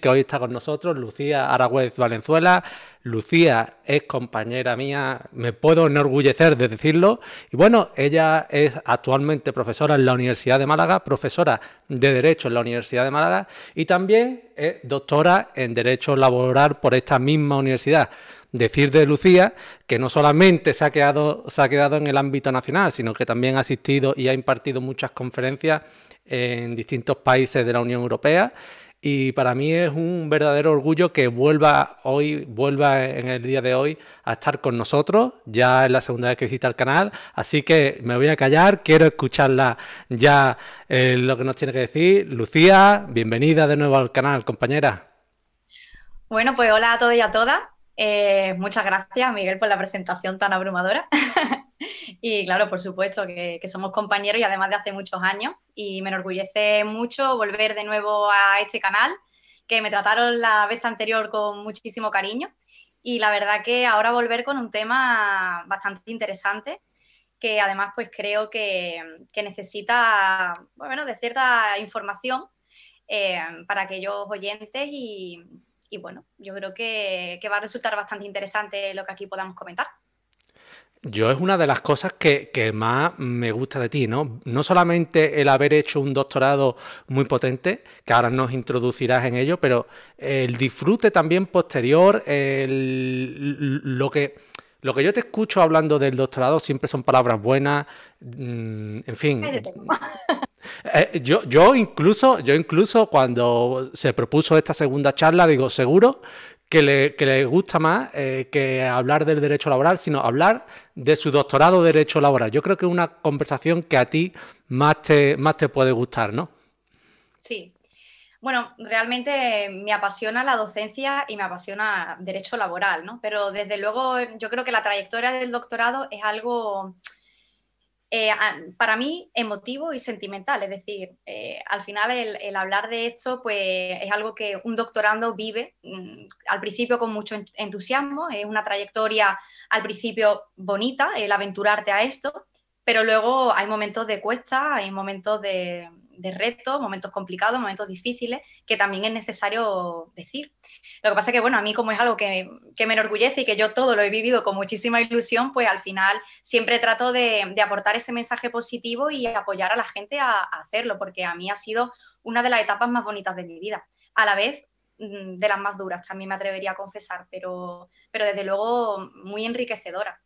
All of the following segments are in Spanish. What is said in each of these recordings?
que hoy está con nosotros, Lucía Aragüez Valenzuela. Lucía es compañera mía, me puedo enorgullecer de decirlo. Y bueno, ella es actualmente profesora en la Universidad de Málaga, profesora de Derecho en la Universidad de Málaga y también es doctora en Derecho Laboral por esta misma universidad. Decir de Lucía que no solamente se ha, quedado, se ha quedado en el ámbito nacional, sino que también ha asistido y ha impartido muchas conferencias en distintos países de la Unión Europea y para mí es un verdadero orgullo que vuelva hoy, vuelva en el día de hoy a estar con nosotros. Ya es la segunda vez que visita el canal, así que me voy a callar. Quiero escucharla ya eh, lo que nos tiene que decir. Lucía, bienvenida de nuevo al canal, compañera. Bueno, pues hola a todos y a todas. Eh, muchas gracias, Miguel, por la presentación tan abrumadora. y claro, por supuesto que, somos compañeros y además de hace muchos años. Y me enorgullece mucho volver de nuevo a este canal, que me trataron la vez anterior con muchísimo cariño. Y la verdad que ahora volver con un tema bastante interesante, que además pues creo que, necesita, bueno, de cierta información eh, para aquellos oyentes y, y bueno, yo creo que, va a resultar bastante interesante lo que aquí podamos comentar. Yo es una de las cosas que, más me gusta de ti, ¿no? No solamente el haber hecho un doctorado muy potente, que ahora nos introducirás en ello, pero el disfrute también posterior, lo que... Lo que yo te escucho hablando del doctorado siempre son palabras buenas, mm, en fin. Eh, yo, yo, incluso, yo incluso cuando se propuso esta segunda charla, digo, seguro que le, que le gusta más eh, que hablar del derecho laboral, sino hablar de su doctorado de derecho laboral. Yo creo que es una conversación que a ti más te, más te puede gustar, ¿no? Sí. Bueno, realmente me apasiona la docencia y me apasiona derecho laboral, ¿no? Pero desde luego yo creo que la trayectoria del doctorado es algo eh, para mí emotivo y sentimental. Es decir, eh, al final el, hablar de esto pues, es algo que un doctorando vive mm, al principio con mucho entusiasmo, es una trayectoria al principio bonita el aventurarte a esto, pero luego hay momentos de cuesta, hay momentos de, de retos, momentos complicados, momentos difíciles, que también es necesario decir. Lo que pasa que, bueno, a mí como es algo que, me enorgullece y que yo todo lo he vivido con muchísima ilusión, pues al final siempre trato de, aportar ese mensaje positivo y apoyar a la gente a, hacerlo, porque a mí ha sido una de las etapas más bonitas de mi vida. A la vez, mm, de las más duras, también me atrevería a confesar, pero, pero desde luego muy enriquecedora.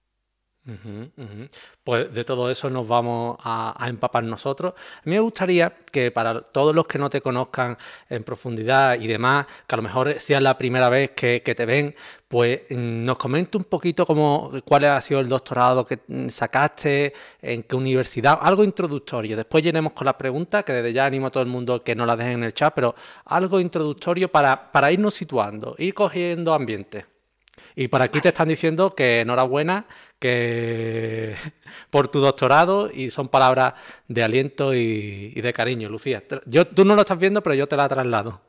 Pues de todo eso nos vamos a, empapar nosotros. A mí me gustaría que para todos los que no te conozcan en profundidad y demás, que a lo mejor sea la primera vez que, te ven, pues mm, nos comente un poquito cómo, cuál ha sido el doctorado que mm, sacaste, en qué universidad, algo introductorio. Después llenemos con las preguntas, que desde ya animo a todo el mundo que no las dejen en el chat, pero algo introductorio para, para irnos situando, ir cogiendo ambiente. Y por aquí te están diciendo que enhorabuena que por tu doctorado y son palabras de aliento y, de cariño, Lucía. Yo, tú no lo estás viendo, pero yo te la traslado.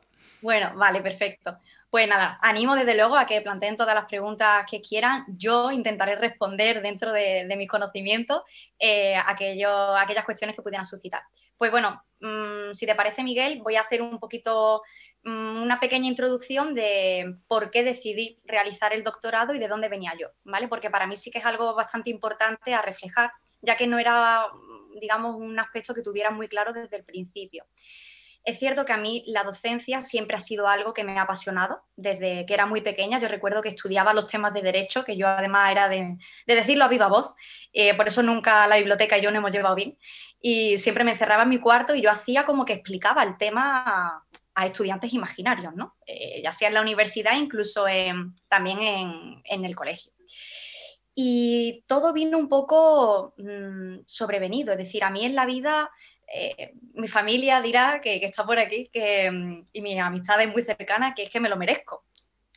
Bueno, vale, perfecto. Pues nada, animo desde luego a que planteen todas las preguntas que quieran. Yo intentaré responder dentro de, mis conocimientos eh, aquellas cuestiones que pudieran suscitar. Pues bueno, mm, si te parece, Miguel, voy a hacer un poquito una pequeña introducción de por qué decidí realizar el doctorado y de dónde venía yo, ¿vale? Porque para mí sí que es algo bastante importante a reflejar, ya que no era, digamos, un aspecto que tuviera muy claro desde el principio. Es cierto que a mí la docencia siempre ha sido algo que me ha apasionado desde que era muy pequeña. Yo recuerdo que estudiaba los temas de derecho, que yo además era de, decirlo a viva voz, eh, por eso nunca la biblioteca y yo no hemos llevado bien. Y siempre me encerraba en mi cuarto y yo hacía como que explicaba el tema a estudiantes imaginarios, ¿no? Eh, ya sea en la universidad, incluso también en, el colegio. Y todo vino un poco mm, sobrevenido, es decir, a mí en la vida, eh, mi familia dirá que, está por aquí que, mm, y mis amistades muy cercanas que es que me lo merezco.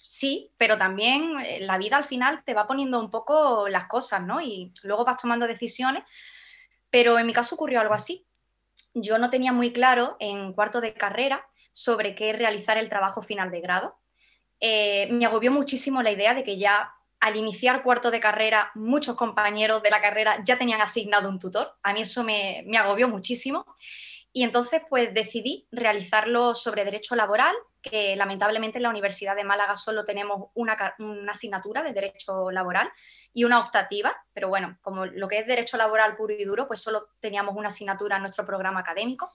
Sí, pero también eh, la vida al final te va poniendo un poco las cosas, ¿no? Y luego vas tomando decisiones, pero en mi caso ocurrió algo así. Yo no tenía muy claro en cuarto de carrera sobre qué realizar el trabajo final de grado. Eh, me agobió muchísimo la idea de que ya al iniciar cuarto de carrera, muchos compañeros de la carrera ya tenían asignado un tutor. A mí eso me, agobió muchísimo. Y entonces, pues decidí realizarlo sobre derecho laboral, que lamentablemente en la Universidad de Málaga solo tenemos una, asignatura de derecho laboral y una optativa, pero bueno, como lo que es derecho laboral puro y duro, pues solo teníamos una asignatura en nuestro programa académico.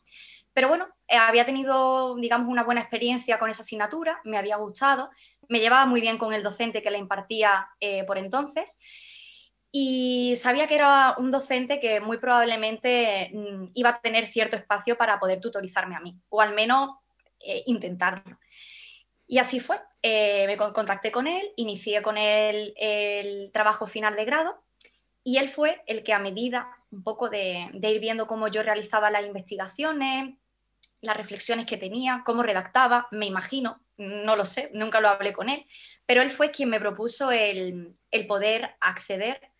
Pero bueno, eh, había tenido, digamos, una buena experiencia con esa asignatura, me había gustado, me llevaba muy bien con el docente que la impartía eh, por entonces y sabía que era un docente que muy probablemente mm, iba a tener cierto espacio para poder tutorizarme a mí, o al menos eh, intentarlo. Y así fue. Me contacté con él, inicié con él el trabajo final de grado y él fue el que a medida un poco de, de ir viendo cómo yo realizaba las investigaciones, las reflexiones que tenía, cómo redactaba, me imagino, no lo sé, nunca lo hablé con él, pero él fue quien me propuso el, el poder acceder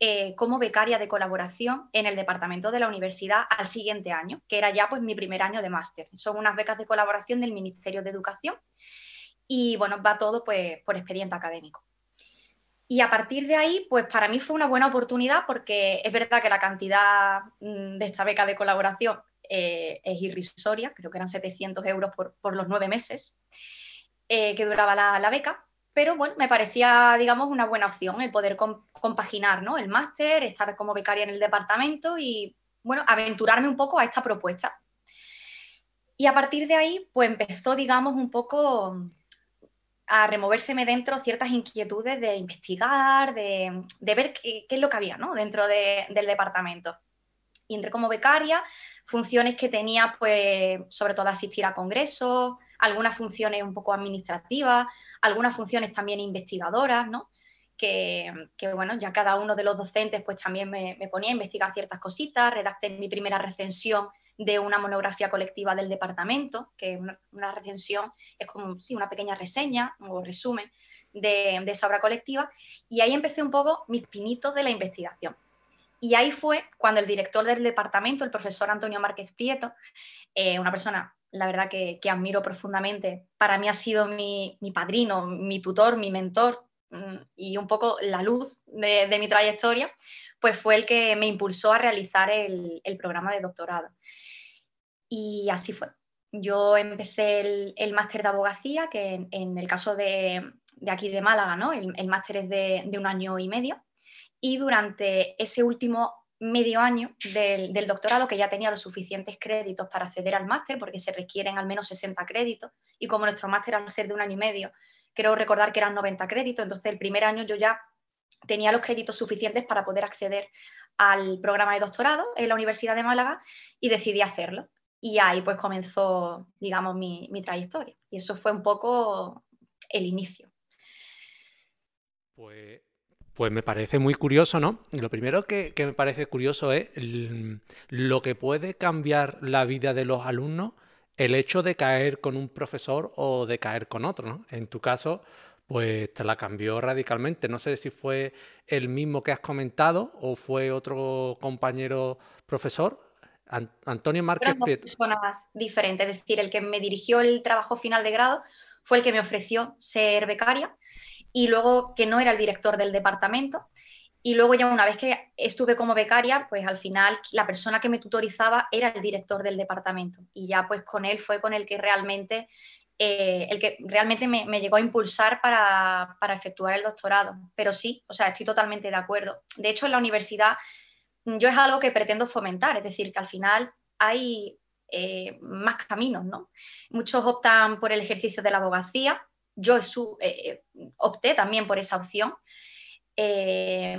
eh, como becaria de colaboración en el departamento de la universidad al siguiente año, que era ya pues mi primer año de máster. Son unas becas de colaboración del Ministerio de Educación y bueno, va todo pues por expediente académico. Y a partir de ahí, pues para mí fue una buena oportunidad porque es verdad que la cantidad mm, de esta beca de colaboración eh, es irrisoria, creo que eran 700 euros por, los nueve meses eh, que duraba la beca, pero bueno, me parecía, digamos, una buena opción el poder compaginar ¿no? el máster, estar como becaria en el departamento y, bueno, aventurarme un poco a esta propuesta. Y a partir de ahí, pues empezó, digamos, un poco a removérseme dentro ciertas inquietudes de investigar, de, ver qué, es lo que había ¿no? dentro del departamento. Y entré como becaria, funciones que tenía, pues, sobre todo asistir a congresos, algunas funciones un poco administrativas, algunas funciones también investigadoras, ¿no? Que, bueno, ya cada uno de los docentes pues también me, ponía a investigar ciertas cositas, redacté mi primera recensión de una monografía colectiva del departamento, que una, recensión es como sí, una pequeña reseña o resumen de, esa obra colectiva, y ahí empecé un poco mis pinitos de la investigación. Y ahí fue cuando el director del departamento, el profesor Antonio Márquez Prieto, eh, una persona la verdad que, admiro profundamente. Para mí ha sido mi, padrino, mi tutor, mi mentor mm, y un poco la luz de, mi trayectoria, pues fue el que me impulsó a realizar el, programa de doctorado. Y así fue. Yo empecé el, máster de abogacía, que en, el caso de, aquí de Málaga, ¿no? el, máster es de, de un año y medio. Y durante ese último medio año del, doctorado que ya tenía los suficientes créditos para acceder al máster, porque se requieren al menos 60 créditos, y como nuestro máster al ser de un año y medio, creo recordar que eran 90 créditos, entonces el primer año yo ya tenía los créditos suficientes para poder acceder al programa de doctorado en la Universidad de Málaga y decidí hacerlo. Y ahí pues comenzó, digamos, mi, mi trayectoria. Y eso fue un poco el inicio. Pues pues me parece muy curioso, ¿no? Lo primero que, me parece curioso es lo que puede cambiar la vida de los alumnos el hecho de caer con un profesor o de caer con otro, ¿no? En tu caso, pues te la cambió radicalmente. No sé si fue el mismo que has comentado o fue otro compañero profesor. Antonio Márquez Fueron dos personas diferentes, es decir, el que me dirigió el trabajo final de grado fue el que me ofreció ser becaria y luego que no era el director del departamento. Y luego ya una vez que estuve como becaria, pues al final la persona que me tutorizaba era el director del departamento. Y ya pues con él fue con el que realmente, eh, el que realmente me, llegó a impulsar para, efectuar el doctorado. Pero sí, o sea, estoy totalmente de acuerdo. De hecho, en la universidad yo es algo que pretendo fomentar, es decir, que al final hay eh, más caminos, ¿no? Muchos optan por el ejercicio de la abogacía, yo eh, opté también por esa opción. Eh,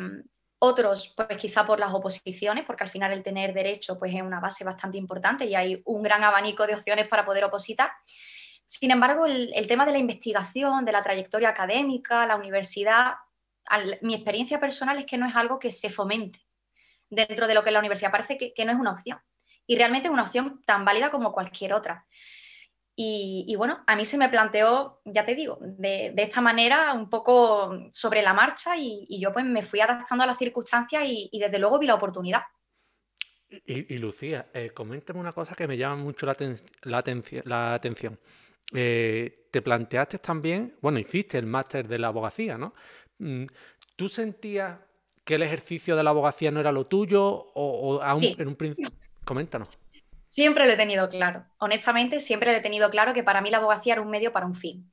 otros, pues quizá por las oposiciones, porque al final el tener derecho pues, es una base bastante importante y hay un gran abanico de opciones para poder opositar. Sin embargo, el, tema de la investigación, de la trayectoria académica, la universidad, mi experiencia personal es que no es algo que se fomente dentro de lo que es la universidad. Parece que no es una opción. Y realmente es una opción tan válida como cualquier otra. Y, bueno, a mí se me planteó, ya te digo, de, esta manera, un poco sobre la marcha y, yo pues me fui adaptando a las circunstancias y, desde luego vi la oportunidad. Y, Lucía, eh, coméntame una cosa que me llama mucho la, la, atención. Eh, te planteaste también, bueno, hiciste el máster de la abogacía, ¿no? Mm, ¿Tú sentías que el ejercicio de la abogacía no era lo tuyo o, aún en un principio? Coméntanos. Siempre lo he tenido claro. Honestamente, siempre lo he tenido claro que para mí la abogacía era un medio para un fin.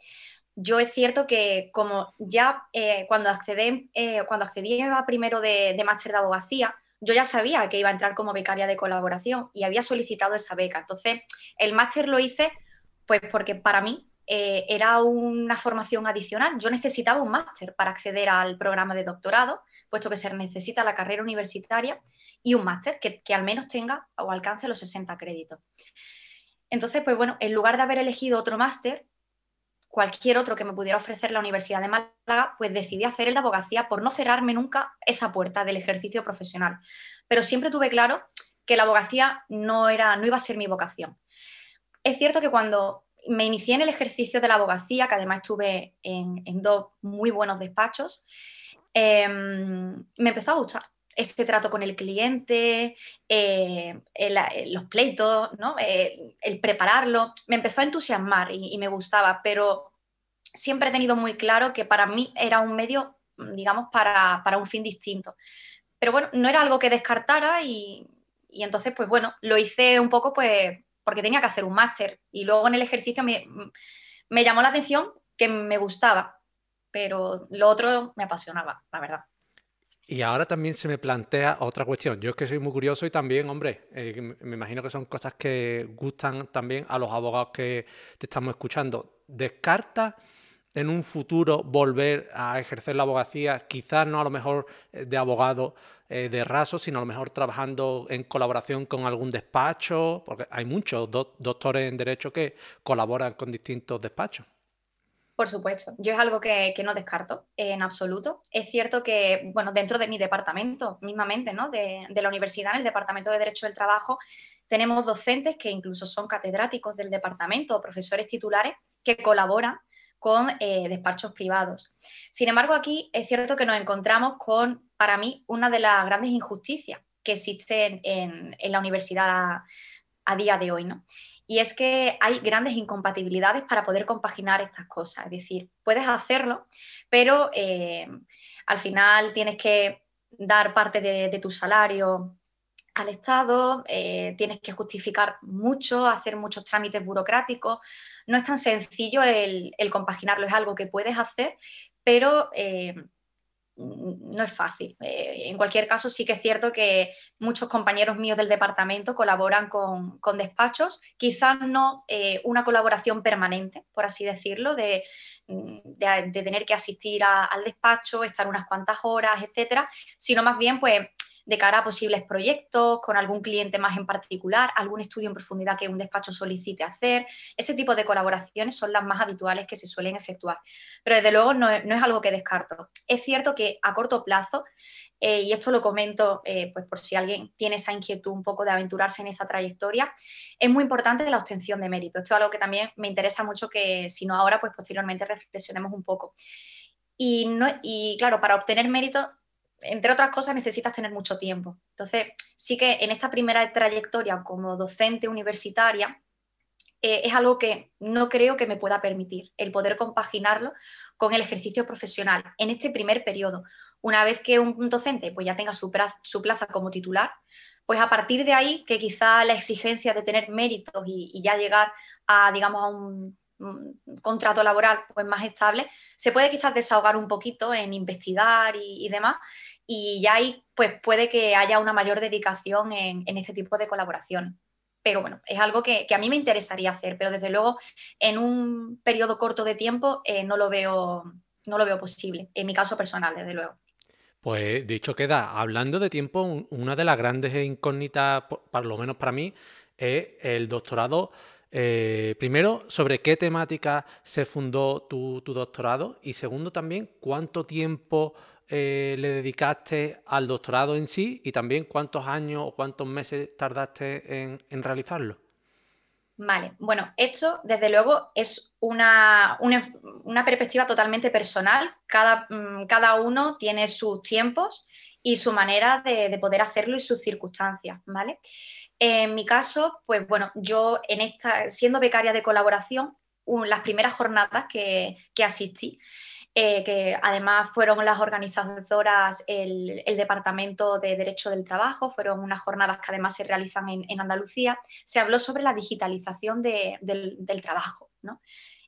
Yo es cierto que como ya eh, cuando, accedí, eh, accedí a primero de, de máster de abogacía, yo ya sabía que iba a entrar como becaria de colaboración y había solicitado esa beca. Entonces, el máster lo hice pues porque para mí eh, era una formación adicional. Yo necesitaba un máster para acceder al programa de doctorado, puesto que se necesita la carrera universitaria y un máster que, al menos tenga o alcance los 60 créditos. Entonces, pues bueno, en lugar de haber elegido otro máster, cualquier otro que me pudiera ofrecer la Universidad de Málaga, pues decidí hacer el de abogacía por no cerrarme nunca esa puerta del ejercicio profesional. Pero siempre tuve claro que la abogacía no, era, no iba a ser mi vocación. Es cierto que cuando me inicié en el ejercicio de la abogacía, que además estuve en, dos muy buenos despachos, em, me empezó a gustar ese trato con el cliente, eh, los pleitos, ¿no? Eh, el prepararlo, me empezó a entusiasmar y, me gustaba, pero siempre he tenido muy claro que para mí era un medio, digamos, para, un fin distinto. Pero bueno, no era algo que descartara y, y entonces, pues bueno, lo hice un poco pues porque tenía que hacer un máster y luego en el ejercicio me, me llamó la atención que me gustaba, pero lo otro me apasionaba, la verdad. Y ahora también se me plantea otra cuestión. Yo es que soy muy curioso y también, hombre, eh, me imagino que son cosas que gustan también a los abogados que te estamos escuchando. ¿Descarta en un futuro volver a ejercer la abogacía? Quizás no a lo mejor eh, de abogado eh, de raso, sino a lo mejor trabajando en colaboración con algún despacho, porque hay muchos doctores en Derecho que colaboran con distintos despachos. Por supuesto, yo es algo que, no descarto en absoluto. Es cierto que, bueno, dentro de mi departamento, mismamente, ¿no? De, la universidad, en el Departamento de Derecho del Trabajo, tenemos docentes que incluso son catedráticos del departamento o profesores titulares que colaboran con eh, despachos privados. Sin embargo, aquí es cierto que nos encontramos con, para mí, una de las grandes injusticias que existen en, en la universidad a, día de hoy, ¿no? Y es que hay grandes incompatibilidades para poder compaginar estas cosas. Es decir, puedes hacerlo, pero eh, al final tienes que dar parte de, tu salario al Estado, eh, tienes que justificar mucho, hacer muchos trámites burocráticos. No es tan sencillo el, compaginarlo, es algo que puedes hacer, pero eh, no es fácil. Eh, en cualquier caso, sí que es cierto que muchos compañeros míos del departamento colaboran con, despachos, quizás no eh, una colaboración permanente, por así decirlo, de, tener que asistir al despacho, estar unas cuantas horas, etcétera, sino más bien, pues de cara a posibles proyectos, con algún cliente más en particular, algún estudio en profundidad que un despacho solicite hacer. Ese tipo de colaboraciones son las más habituales que se suelen efectuar. Pero desde luego no, es algo que descarto. Es cierto que a corto plazo, eh, y esto lo comento eh, pues por si alguien tiene esa inquietud un poco de aventurarse en esa trayectoria, es muy importante la obtención de mérito. Esto es algo que también me interesa mucho que si no ahora, pues posteriormente reflexionemos un poco. Y, no, y claro, para obtener mérito entre otras cosas, necesitas tener mucho tiempo. Entonces, sí que en esta primera trayectoria como docente universitaria, eh, es algo que no creo que me pueda permitir, el poder compaginarlo con el ejercicio profesional en este primer periodo. Una vez que un docente pues, ya tenga su, plaza como titular, pues a partir de ahí, que quizá la exigencia de tener méritos y, ya llegar a, digamos, a un, contrato laboral pues, más estable, se puede quizás desahogar un poquito en investigar y, demás, y ya ahí pues puede que haya una mayor dedicación en, este tipo de colaboración. Pero bueno, es algo que, a mí me interesaría hacer, pero desde luego en un periodo corto de tiempo eh, no, lo veo, no lo veo posible, en mi caso personal, desde luego. Pues dicho queda, hablando de tiempo, una de las grandes incógnitas, por lo menos para mí, es el doctorado. Eh, primero, sobre qué temática se fundó tu, doctorado y segundo también, cuánto tiempo eh, le dedicaste al doctorado en sí y también cuántos años o cuántos meses tardaste en, realizarlo. Vale, bueno, esto desde luego es una, perspectiva totalmente personal. Cada, mm, cada, uno tiene sus tiempos y su manera de, poder hacerlo y sus circunstancias, ¿vale? En mi caso, pues bueno, yo en esta, siendo becaria de colaboración, las primeras jornadas que, asistí. Eh, que además fueron las organizadoras el, Departamento de Derecho del Trabajo, fueron unas jornadas que además se realizan en, Andalucía, se habló sobre la digitalización del, del, trabajo. ¿no?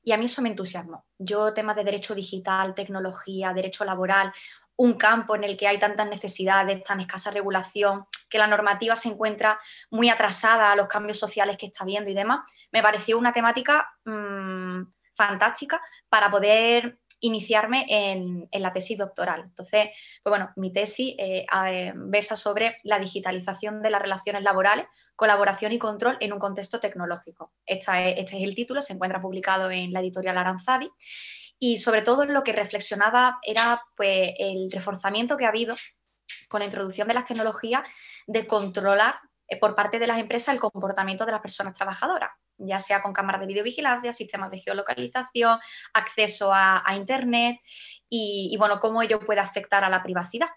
Y a mí eso me entusiasmó. Yo temas de derecho digital, tecnología, derecho laboral, un campo en el que hay tantas necesidades, tan escasa regulación, que la normativa se encuentra muy atrasada a los cambios sociales que está viendo y demás, me pareció una temática mm, fantástica para poder iniciarme en, la tesis doctoral. Entonces, pues bueno, mi tesis eh, versa sobre la digitalización de las relaciones laborales, colaboración y control en un contexto tecnológico. este es el título, se encuentra publicado en la editorial Aranzadi y sobre todo lo que reflexionaba era pues, el reforzamiento que ha habido con la introducción de las tecnologías de controlar eh, por parte de las empresas el comportamiento de las personas trabajadoras, ya sea con cámaras de videovigilancia, sistemas de geolocalización, acceso a, Internet y, bueno, cómo ello puede afectar a la privacidad.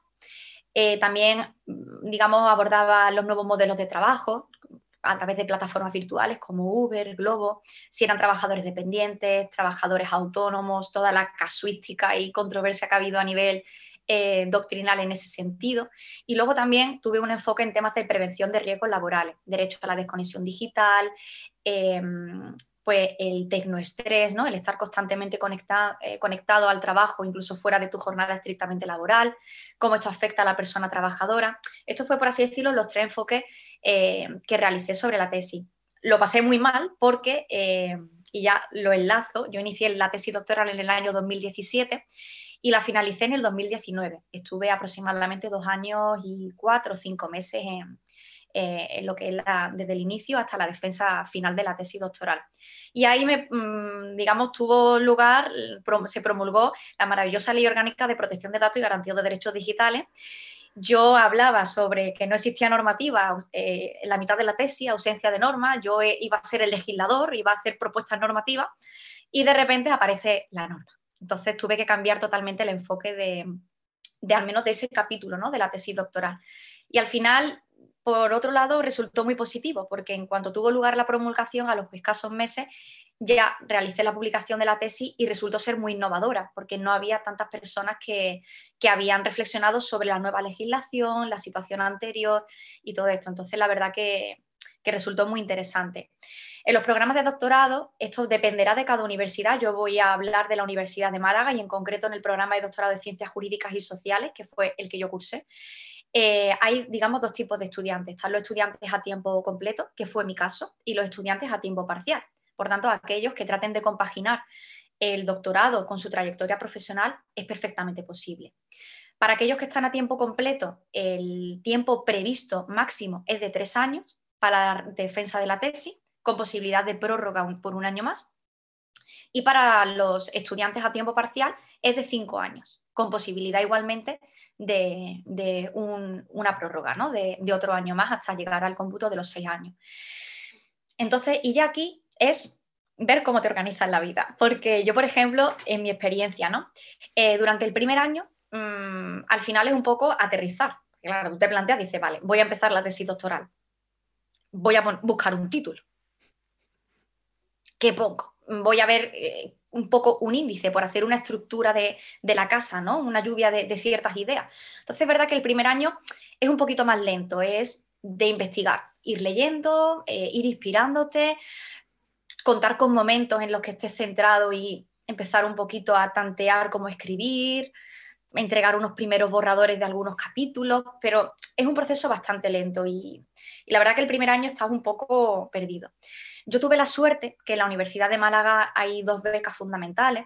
Eh, también, digamos, abordaba los nuevos modelos de trabajo, a través de plataformas virtuales como Uber, Globo, si eran trabajadores dependientes, trabajadores autónomos, toda la casuística y controversia que ha habido a nivel eh, doctrinal en ese sentido. Y luego también tuve un enfoque en temas de prevención de riesgos laborales, derecho a la desconexión digital, em, pues el tecnoestrés, ¿no? el estar constantemente eh, conectado al trabajo, incluso fuera de tu jornada estrictamente laboral, cómo esto afecta a la persona trabajadora. Esto fue, por así decirlo, los tres enfoques eh, que realicé sobre la tesis. Lo pasé muy mal porque, eh, y ya lo enlazo, yo inicié la tesis doctoral en el año 2017 y la finalicé en el 2019. Estuve aproximadamente dos años y cuatro o cinco meses en, eh, lo que es desde el inicio hasta la defensa final de la tesis doctoral. Y ahí, me, mm, digamos, tuvo lugar, se promulgó la maravillosa Ley Orgánica de Protección de Datos y Garantía de Derechos Digitales, yo hablaba sobre que no existía normativa eh, en la mitad de la tesis, ausencia de normas, yo eh, iba a ser el legislador, iba a hacer propuestas normativas y de repente aparece la norma. Entonces tuve que cambiar totalmente el enfoque de, al menos de ese capítulo ¿no? de la tesis doctoral. Y al final, por otro lado, resultó muy positivo porque en cuanto tuvo lugar la promulgación, a los escasos meses, ya realicé la publicación de la tesis y resultó ser muy innovadora, porque no había tantas personas que, habían reflexionado sobre la nueva legislación, la situación anterior y todo esto. Entonces, la verdad que, resultó muy interesante. En los programas de doctorado, esto dependerá de cada universidad. Yo voy a hablar de la Universidad de Málaga y en concreto en el programa de doctorado de Ciencias Jurídicas y Sociales, que fue el que yo cursé. Eh, hay, digamos, dos tipos de estudiantes. Están los estudiantes a tiempo completo, que fue mi caso, y los estudiantes a tiempo parcial. Por tanto, aquellos que traten de compaginar el doctorado con su trayectoria profesional es perfectamente posible. Para aquellos que están a tiempo completo, el tiempo previsto máximo es de tres años para la defensa de la tesis, con posibilidad de prórroga por un año más. Y para los estudiantes a tiempo parcial es de cinco años, con posibilidad igualmente de, una prórroga, de, de otro año más hasta llegar al cómputo de los seis años. Entonces, y ya aquí es ver cómo te organizas la vida. Porque yo, por ejemplo, en mi experiencia, ¿no? Eh, durante el primer año, mm, al final es un poco aterrizar. Claro, tú te planteas, dices, vale, voy a empezar la tesis doctoral. Voy a buscar un título. ¿Qué poco? Voy a ver eh, un poco un índice por hacer una estructura de, la casa, ¿no? Una lluvia de, ciertas ideas. Entonces es verdad que el primer año es un poquito más lento, es de investigar, ir leyendo, eh, ir inspirándote, contar con momentos en los que estés centrado y empezar un poquito a tantear cómo escribir, entregar unos primeros borradores de algunos capítulos, pero es un proceso bastante lento y, la verdad que el primer año estás un poco perdido. Yo tuve la suerte que en la Universidad de Málaga hay dos becas fundamentales.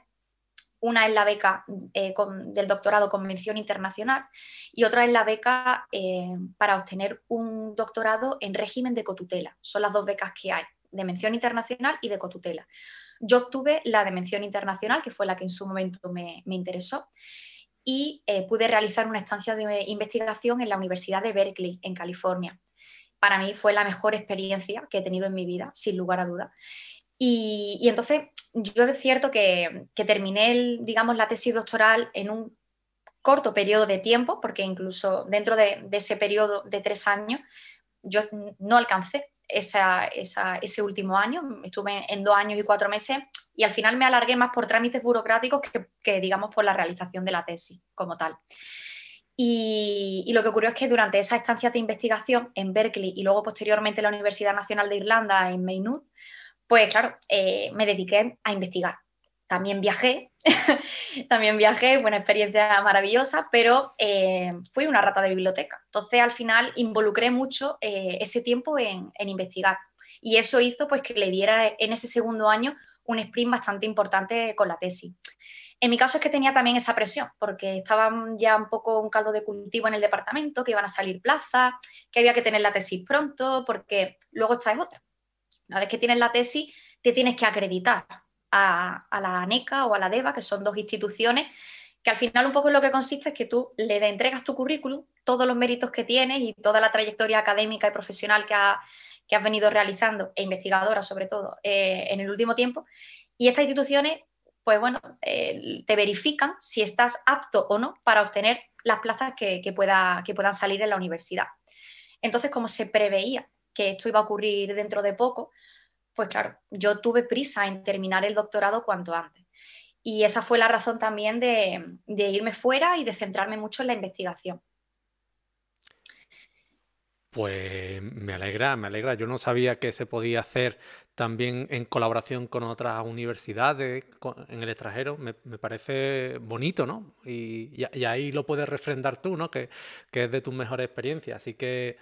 Una es la beca eh, del doctorado con mención internacional y otra es la beca eh, para obtener un doctorado en régimen de cotutela. Son las dos becas que hay de mención internacional y de cotutela. Yo obtuve la de mención internacional, que fue la que en su momento me, interesó, y eh, pude realizar una estancia de investigación en la Universidad de Berkeley, en California. Para mí fue la mejor experiencia que he tenido en mi vida, sin lugar a duda. Y, entonces yo es cierto que, terminé, digamos, la tesis doctoral en un corto periodo de tiempo, porque incluso dentro de, de ese periodo de tres años yo no alcancé ese último año. Estuve en dos años y cuatro meses y al final me alargué más por trámites burocráticos que, digamos, por la realización de la tesis como tal. Y, lo que ocurrió es que durante esa estancia de investigación en Berkeley y luego posteriormente en la Universidad Nacional de Irlanda en Maynooth, pues claro, eh, me dediqué a investigar. También viajé, también viajé, buena experiencia maravillosa, pero eh, fui una rata de biblioteca. Entonces al final involucré mucho eh, ese tiempo en, investigar. Y eso hizo pues que le diera en ese segundo año un sprint bastante importante con la tesis. En mi caso es que tenía también esa presión, porque estaba ya un poco un caldo de cultivo en el departamento, que iban a salir plazas, que había que tener la tesis pronto, porque luego esta es otra. Una vez que tienes la tesis, te tienes que acreditar a, la ANECA o a la DEVA, que son dos instituciones que al final un poco lo que consiste es que tú le entregas tu currículum, todos los méritos que tienes y toda la trayectoria académica y profesional que, que has venido realizando, e investigadora sobre todo, eh, en el último tiempo, y estas instituciones pues bueno, eh, te verifican si estás apto o no para obtener las plazas que puedan salir en la universidad. Entonces, como se preveía que esto iba a ocurrir dentro de poco, pues claro, yo tuve prisa en terminar el doctorado cuanto antes. Y esa fue la razón también de, irme fuera y de centrarme mucho en la investigación. Pues me alegra, me alegra. Yo no sabía que se podía hacer también en colaboración con otras universidades en el extranjero. Me, parece bonito, ¿no? Y, ahí lo puedes refrendar tú, ¿no? Que, es de tus mejores experiencias. Así que,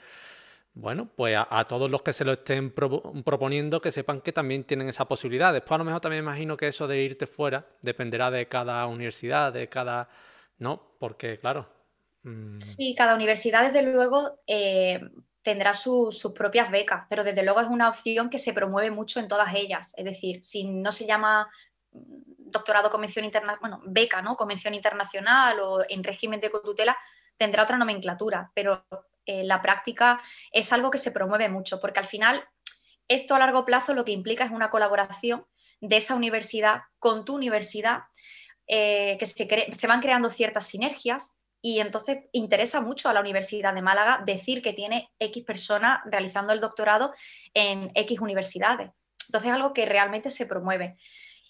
bueno, pues a, todos los que se lo estén proponiendo, que sepan que también tienen esa posibilidad. Después a lo mejor también imagino que eso de irte fuera dependerá de cada universidad, de cada... ¿No? Porque, claro, Mm. Sí, cada universidad, desde luego, eh, tendrá sus propias becas, pero desde luego es una opción que se promueve mucho en todas ellas. Es decir, si no se llama doctorado convención internacional, bueno, beca, ¿no? Convención internacional o en régimen de cotutela, tendrá otra nomenclatura, pero eh, la práctica es algo que se promueve mucho, porque al final esto a largo plazo lo que implica es una colaboración de esa universidad con tu universidad, eh, que se, se van creando ciertas sinergias, y entonces interesa mucho a la Universidad de Málaga decir que tiene X personas realizando el doctorado en X universidades. Entonces es algo que realmente se promueve.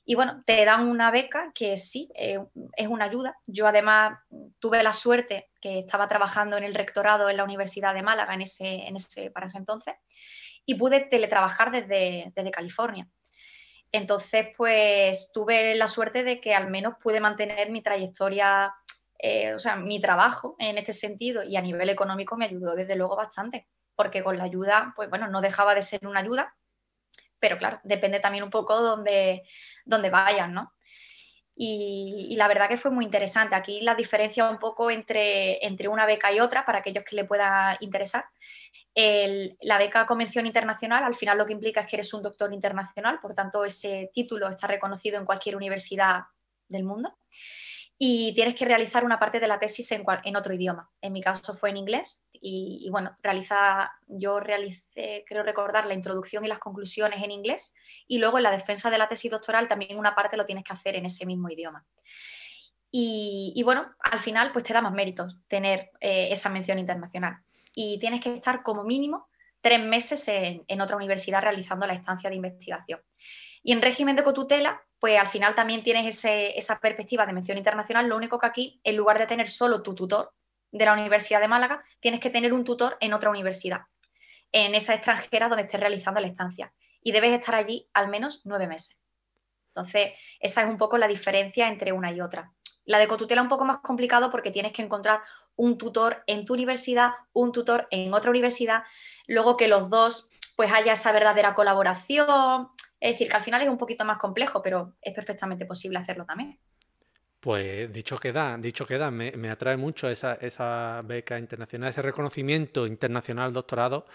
Y bueno, te dan una beca que sí, eh, es una ayuda. Yo además tuve la suerte que estaba trabajando en el rectorado en la Universidad de Málaga en ese, en ese, para ese entonces y pude teletrabajar desde, desde California. Entonces, pues tuve la suerte de que al menos pude mantener mi trayectoria eh, o sea, mi trabajo en este sentido y a nivel económico me ayudó desde luego bastante, porque con la ayuda, pues bueno, no dejaba de ser una ayuda, pero claro, depende también un poco donde, donde vayan, ¿no? Y, la verdad que fue muy interesante. Aquí la diferencia un poco entre, entre una beca y otra, para aquellos que le pueda interesar. la beca Convención Internacional al final lo que implica es que eres un doctor internacional, por tanto ese título está reconocido en cualquier universidad del mundo y tienes que realizar una parte de la tesis en, en otro idioma. En mi caso fue en inglés y, bueno, realiza, yo realicé, creo recordar, la introducción y las conclusiones en inglés y luego en la defensa de la tesis doctoral también una parte lo tienes que hacer en ese mismo idioma. Y, bueno, al final pues te da más méritos tener eh, esa mención internacional y tienes que estar como mínimo tres meses en otra universidad realizando la estancia de investigación. Y en régimen de cotutela, pues al final también tienes esa perspectiva de mención internacional, lo único que aquí, en lugar de tener solo tu tutor de la Universidad de Málaga, tienes que tener un tutor en otra universidad, en esa extranjera donde estés realizando la estancia. Y debes estar allí al menos nueve meses. Entonces, esa es un poco la diferencia entre una y otra. La de cotutela es un poco más complicado porque tienes que encontrar un tutor en tu universidad, un tutor en otra universidad, luego que los dos pues haya esa verdadera colaboración, es decir, que al final es un poquito más complejo, pero es perfectamente posible hacerlo también. Pues dicho queda, dicho queda, me, me atrae mucho esa, esa, beca internacional, ese reconocimiento internacional doctorado,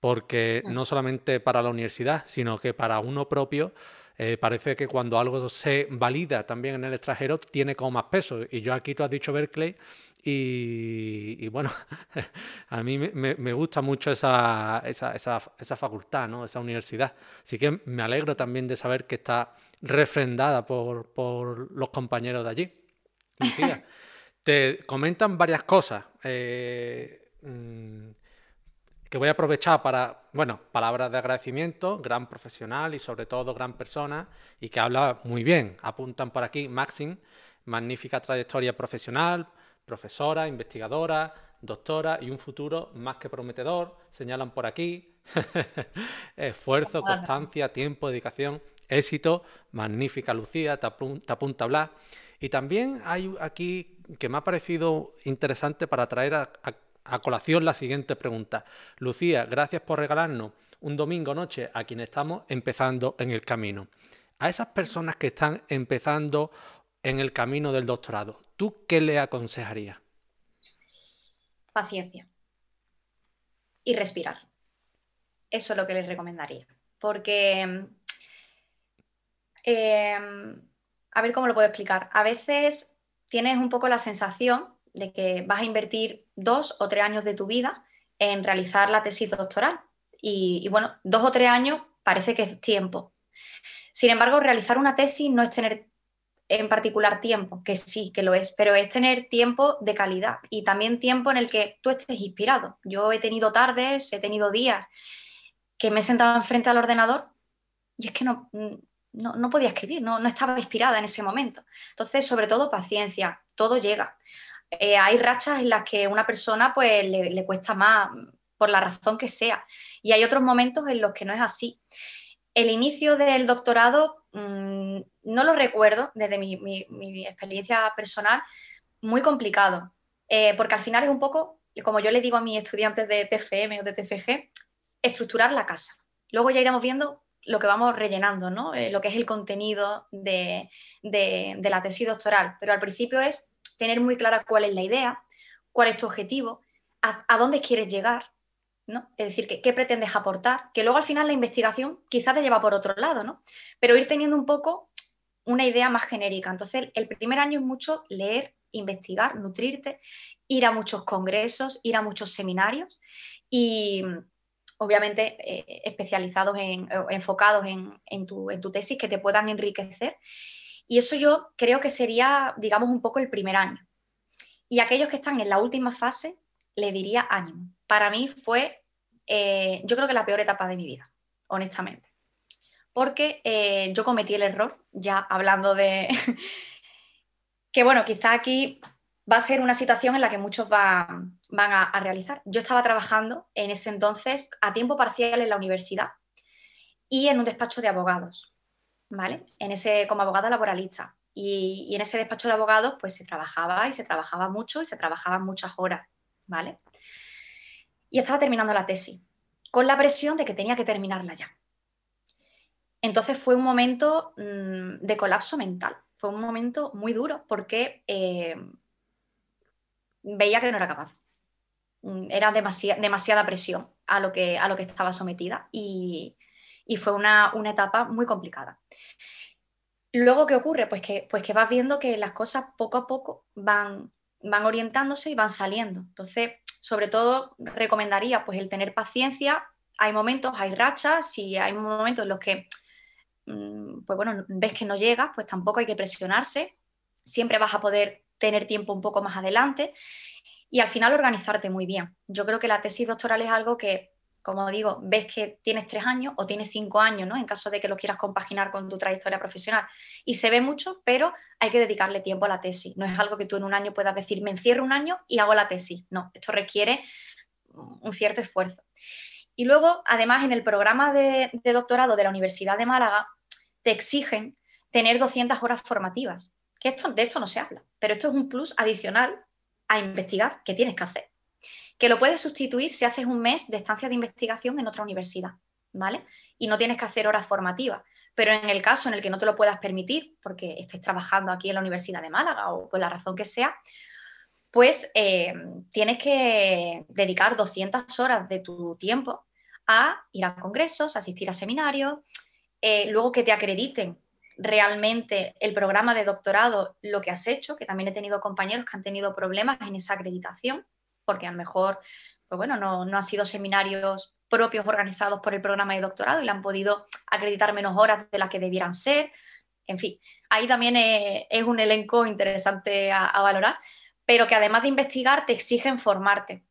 porque mm. no solamente para la universidad, sino que para uno propio eh, parece que cuando algo se valida también en el extranjero tiene como más peso. Y yo aquí tú has dicho Berkeley y, bueno, a mí me, gusta mucho esa, esa, esa, facultad, ¿no? esa universidad. Así que me alegro también de saber que está refrendada por, por los compañeros de allí. te comentan varias cosas. Eh, mm, que voy a aprovechar para, bueno, palabras de agradecimiento, gran profesional y sobre todo gran persona y que habla muy bien. Apuntan por aquí Maxim, magnífica trayectoria profesional, profesora, investigadora, doctora y un futuro más que prometedor, señalan por aquí. Esfuerzo, constancia, tiempo, dedicación, éxito, magnífica Lucía, te, apunta. Y también hay aquí que me ha parecido interesante para traer a, a colación la siguiente pregunta. Lucía, gracias por regalarnos un domingo noche a quienes estamos empezando en el camino. A esas personas que están empezando en el camino del doctorado, ¿tú qué le aconsejarías? paciencia y respirar. Eso es lo que les recomendaría. Porque, em, a ver cómo lo puedo explicar. A veces tienes un poco la sensación de que vas a invertir dos o tres años de tu vida en realizar la tesis doctoral. y bueno, dos o tres años parece que es tiempo. Sin embargo, realizar una tesis no es tener en particular tiempo, que sí, que lo es, pero es tener tiempo de calidad y también tiempo en el que tú estés inspirado. Yo he tenido tardes, he tenido días que me he sentado enfrente al ordenador y es que no, no, podía escribir, no, no, estaba inspirada en ese momento. Entonces, sobre todo, paciencia, todo llega. Eh, hay rachas en las que una persona pues le, cuesta más por la razón que sea y hay otros momentos en los que no es así. El inicio del doctorado mm, no lo recuerdo desde mi, experiencia personal, muy complicado, eh, porque al final es un poco, como yo le digo a mis estudiantes de TFM o de TFG, estructurar la casa. Luego ya iremos viendo lo que vamos rellenando, ¿no? Eh, lo que es el contenido de, la tesis doctoral, pero al principio es tener muy clara cuál es la idea, cuál es tu objetivo, a dónde quieres llegar, es decir, ¿qué, pretendes aportar? Que luego al final la investigación quizás te lleva por otro lado, ¿no? Pero ir teniendo un poco una idea más genérica. Entonces, el primer año es mucho leer, investigar, nutrirte, ir a muchos congresos, ir a muchos seminarios y obviamente eh, especializados en, enfocados en, tu, en tu tesis que te puedan enriquecer. Y eso yo creo que sería, digamos, un poco el primer año. Y aquellos que están en la última fase, le diría ánimo. Para mí fue, eh, yo creo que la peor etapa de mi vida, honestamente. Porque eh, yo cometí el error, ya hablando de que, bueno, quizá aquí va a ser una situación en la que muchos van, van a, realizar. Yo estaba trabajando en ese entonces a tiempo parcial en la universidad y en un despacho de abogados, ¿vale? En ese, como abogada laboralista. Y, y, en ese despacho de abogados, pues se trabajaba y se trabajaba mucho y se trabajaban muchas horas. ¿vale? Y estaba terminando la tesis, con la presión de que tenía que terminarla ya. Entonces fue un momento mm, de colapso mental, fue un momento muy duro porque eh, veía que no era capaz. Mm, era demasiada presión a lo, que, a lo que estaba sometida y, fue una, una, etapa muy complicada. Luego, ¿qué ocurre? Pues que, pues que vas viendo que las cosas poco a poco van, van orientándose y van saliendo. Entonces, sobre todo, recomendaría pues el tener paciencia. Hay momentos, hay rachas, si hay momentos en los que, mm, pues bueno, ves que no llegas, pues tampoco hay que presionarse. Siempre vas a poder tener tiempo un poco más adelante y al final organizarte muy bien. Yo creo que la tesis doctoral es algo que como digo, ves que tienes tres años o tienes cinco años, ¿no? En caso de que lo quieras compaginar con tu trayectoria profesional. Y se ve mucho, pero hay que dedicarle tiempo a la tesis. No es algo que tú en un año puedas decir, me encierro un año y hago la tesis. No, esto requiere un cierto esfuerzo. Y luego, además, en el programa de, doctorado de la Universidad de Málaga, te exigen tener 200 horas formativas. Que esto, de esto no se habla, pero esto es un plus adicional a investigar que tienes que hacer que lo puedes sustituir si haces un mes de estancia de investigación en otra universidad, ¿vale? Y no tienes que hacer horas formativas. Pero en el caso en el que no te lo puedas permitir, porque estés trabajando aquí en la Universidad de Málaga o por la razón que sea, pues eh, tienes que dedicar 200 horas de tu tiempo a ir a congresos, asistir a seminarios, eh, luego que te acrediten realmente el programa de doctorado, lo que has hecho, que también he tenido compañeros que han tenido problemas en esa acreditación, porque a lo mejor, pues bueno, no, han sido seminarios propios organizados por el programa de doctorado y le han podido acreditar menos horas de las que debieran ser. En fin, ahí también es, un elenco interesante a, valorar, pero que además de investigar te exigen formarte.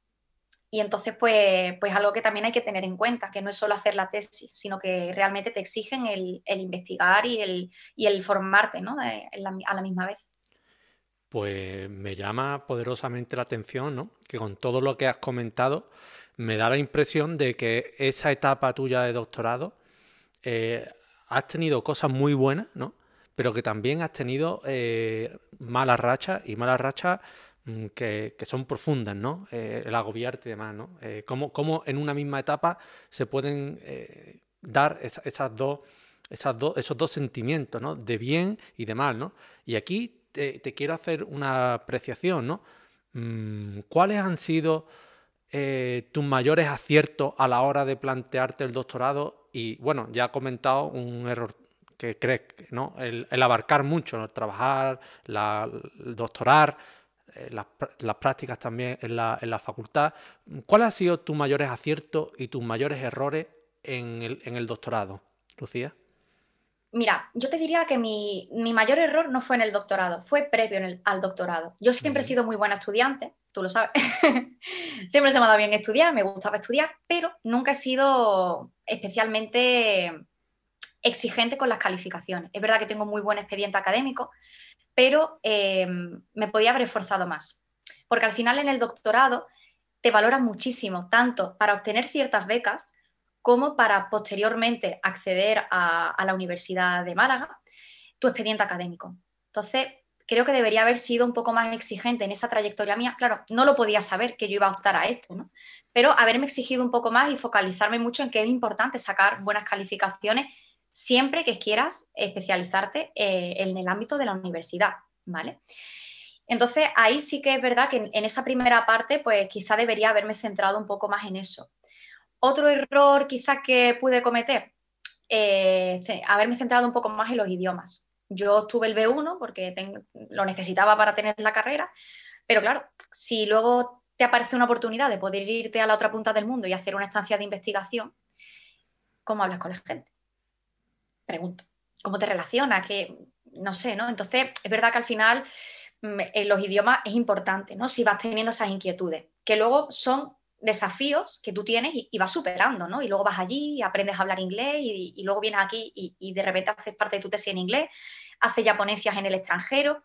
Y entonces, pues, pues algo que también hay que tener en cuenta, que no es solo hacer la tesis, sino que realmente te exigen el, investigar y el, el formarte ¿no? Eh, a la misma vez. Pues me llama poderosamente la atención, ¿no? Que con todo lo que has comentado, me da la impresión de que esa etapa tuya de doctorado eh, has tenido cosas muy buenas, ¿no? Pero que también has tenido eh, malas rachas y malas rachas Mm, que, son profundas, ¿no? Eh, el agobiarte y demás, ¿no? Cómo, en una misma etapa se pueden dar esas dos, esas esos dos sentimientos, ¿no? De bien y de mal, ¿no? Y aquí te, quiero hacer una apreciación, ¿no? Mm, ¿Cuáles han sido tus mayores aciertos a la hora de plantearte el doctorado? Y bueno, ya he comentado un error que crees, ¿no? El, abarcar mucho, ¿no? trabajar, la, el doctorar, eh, las, prácticas también en la, en la facultad. ¿Cuáles han sido tus mayores aciertos y tus mayores errores el, en el doctorado, Lucía? Mira, yo te diría que mi, mayor error no fue en el doctorado, fue previo al doctorado. Yo siempre he sido muy buena estudiante, tú lo sabes. siempre se me ha dado bien estudiar, me gustaba estudiar, pero nunca he sido especialmente exigente con las calificaciones. Es verdad que tengo muy buen expediente académico, pero eh, me podía haber esforzado más. Porque al final en el doctorado te valoran muchísimo, tanto para obtener ciertas becas como para posteriormente acceder a, la Universidad de Málaga, tu expediente académico. Entonces, creo que debería haber sido un poco más exigente en esa trayectoria mía. Claro, no lo podía saber que yo iba a optar a esto, ¿no? Pero haberme exigido un poco más y focalizarme mucho en que es importante sacar buenas calificaciones siempre que quieras especializarte eh, en el ámbito de la universidad, ¿vale? Entonces, ahí sí que es verdad que en, esa primera parte, pues quizá debería haberme centrado un poco más en eso. Otro error quizás que pude cometer, eh, haberme centrado un poco más en los idiomas. Yo tuve el B1 porque lo necesitaba para tener la carrera, pero claro, si luego te aparece una oportunidad de poder irte a la otra punta del mundo y hacer una estancia de investigación, ¿cómo hablas con la gente? pregunto, ¿cómo te relacionas? Que no sé, ¿no? Entonces, es verdad que al final mm, los idiomas es importante, ¿no? Si vas teniendo esas inquietudes, que luego son desafíos que tú tienes y, vas superando, ¿no? Y luego vas allí, y aprendes a hablar inglés y, luego vienes aquí y, de repente haces parte de tu tesis en inglés, haces ya ponencias en el extranjero,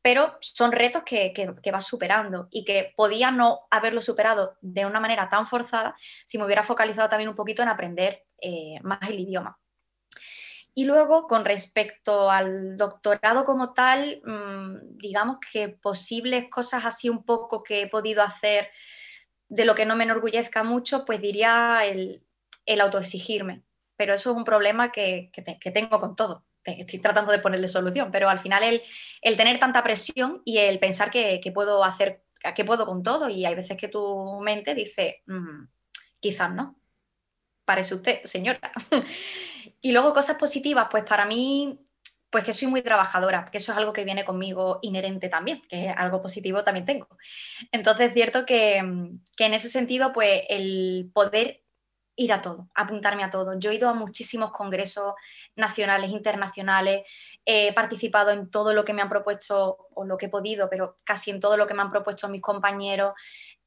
pero son retos que, vas superando y que podía no haberlo superado de una manera tan forzada si me hubiera focalizado también un poquito en aprender eh, más el idioma. Y luego, con respecto al doctorado como tal, mm, digamos que posibles cosas así un poco que he podido hacer de lo que no me enorgullezca mucho, pues diría el, autoexigirme. Pero eso es un problema que, tengo con todo. Estoy tratando de ponerle solución, pero al final el, tener tanta presión y el pensar que, puedo hacer, que puedo con todo, y hay veces que tu mente dice, mm, quizás no. Parece usted, señora. Y luego cosas positivas, pues para mí, pues que soy muy trabajadora, que eso es algo que viene conmigo inherente también, que es algo positivo también tengo. Entonces es cierto que, en ese sentido, pues el poder ir a todo, apuntarme a todo. Yo he ido a muchísimos congresos nacionales, internacionales, he participado en todo lo que me han propuesto, o lo que he podido, pero casi en todo lo que me han propuesto mis compañeros,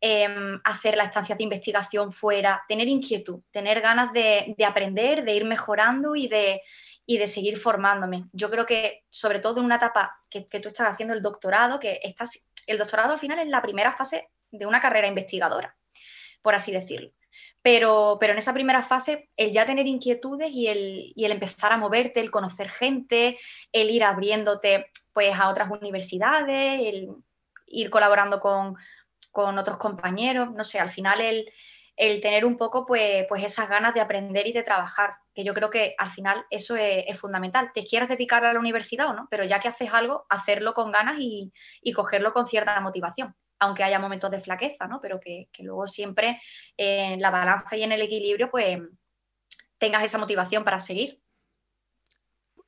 Em, hacer la estancia de investigación fuera, tener inquietud, tener ganas de, aprender, de ir mejorando y de, de, seguir formándome. Yo creo que, sobre todo en una etapa que, tú estás haciendo el doctorado, que estás, el doctorado al final es la primera fase de una carrera investigadora, por así decirlo. Pero, pero, en esa primera fase, el ya tener inquietudes y el, y el, empezar a moverte, el conocer gente, el ir abriéndote pues, a otras universidades, el ir colaborando con, con otros compañeros, no sé, al final el, tener un poco pues, pues esas ganas de aprender y de trabajar, que yo creo que al final eso es, fundamental. Te quieras dedicar a la universidad o no, pero ya que haces algo, hacerlo con ganas y, cogerlo con cierta motivación, aunque haya momentos de flaqueza, ¿no? Pero que, luego siempre en la balanza y en el equilibrio pues tengas esa motivación para seguir.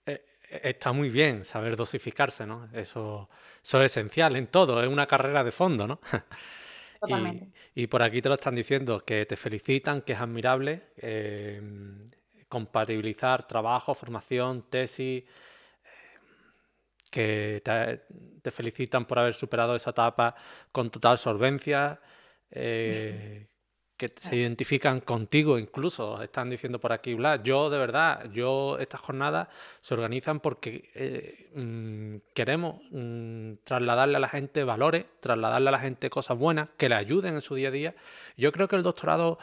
Eh, está muy bien saber dosificarse, ¿no? Eso, eso es esencial en todo, es una carrera de fondo, ¿no? Y, por aquí te lo están diciendo, que te felicitan, que es admirable em, compatibilizar trabajo, formación, tesis, que te, felicitan por haber superado esa etapa con total solvencia, eh, que se identifican contigo incluso, están diciendo por aquí, Blas. Yo, de verdad, yo, estas jornadas se organizan porque eh, mm, queremos mm, trasladarle a la gente valores, trasladarle a la gente cosas buenas, que le ayuden en su día a día. Yo creo que el doctorado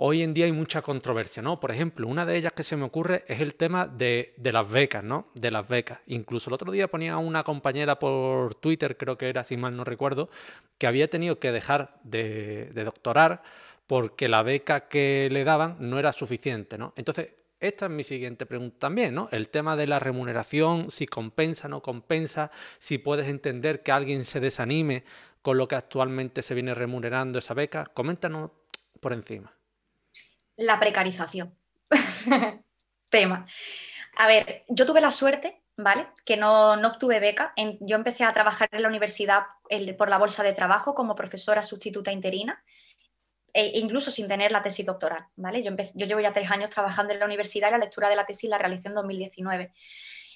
hoy en día hay mucha controversia, ¿no? Por ejemplo, una de ellas que se me ocurre es el tema de, las becas, ¿no? De las becas. Incluso el otro día ponía una compañera por Twitter, creo que era, si mal no recuerdo, que había tenido que dejar de, doctorar porque la beca que le daban no era suficiente, ¿no? Entonces, esta es mi siguiente pregunta también, ¿no? El tema de la remuneración, si compensa, no compensa, si puedes entender que alguien se desanime con lo que actualmente se viene remunerando esa beca. Coméntanos por encima la precarización. Tema. A ver, yo tuve la suerte, ¿vale? Que no, obtuve beca. yo empecé a trabajar en la universidad por la bolsa de trabajo como profesora sustituta interina, e incluso sin tener la tesis doctoral, ¿vale? Yo, yo llevo ya tres años trabajando en la universidad y la lectura de la tesis la realicé en 2019.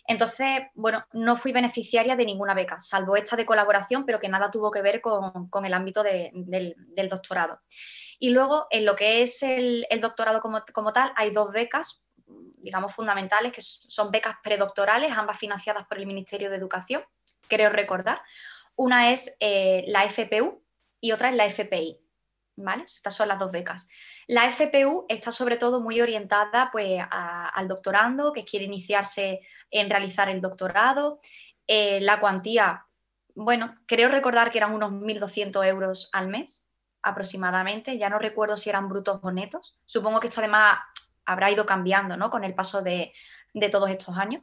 Entonces, bueno, no fui beneficiaria de ninguna beca, salvo esta de colaboración, pero que nada tuvo que ver con, el ámbito del, doctorado. Y luego, en lo que es el, doctorado como, tal, hay dos becas, digamos, fundamentales, que son becas predoctorales, ambas financiadas por el Ministerio de Educación, creo recordar. Una es eh, la FPU y otra es la FPI. ¿Vale? Estas son las dos becas. La FPU está sobre todo muy orientada pues, al doctorando, que quiere iniciarse en realizar el doctorado. Eh, la cuantía, bueno, creo recordar que eran unos 1.200 euros al mes aproximadamente. Ya no recuerdo si eran brutos o netos. Supongo que esto además habrá ido cambiando ¿no? con el paso de, de todos estos años.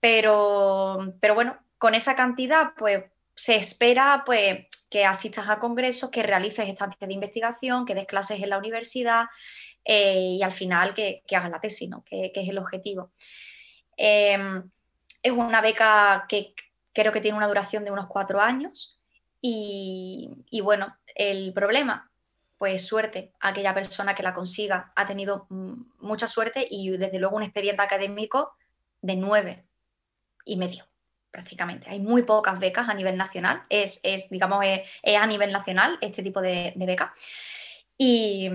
Pero, pero bueno, con esa cantidad, pues se espera pues, que asistas a congresos, que realices estancias de investigación, que des clases en la universidad eh, y al final que, hagas la tesis, ¿no? que, es el objetivo. Em, es una beca que creo que tiene una duración de unos cuatro años y, y bueno, el problema, pues suerte, aquella persona que la consiga ha tenido mucha suerte y desde luego un expediente académico de nueve y medio prácticamente. Hay muy pocas becas a nivel nacional, es, digamos, es, a nivel nacional este tipo de, becas. Y,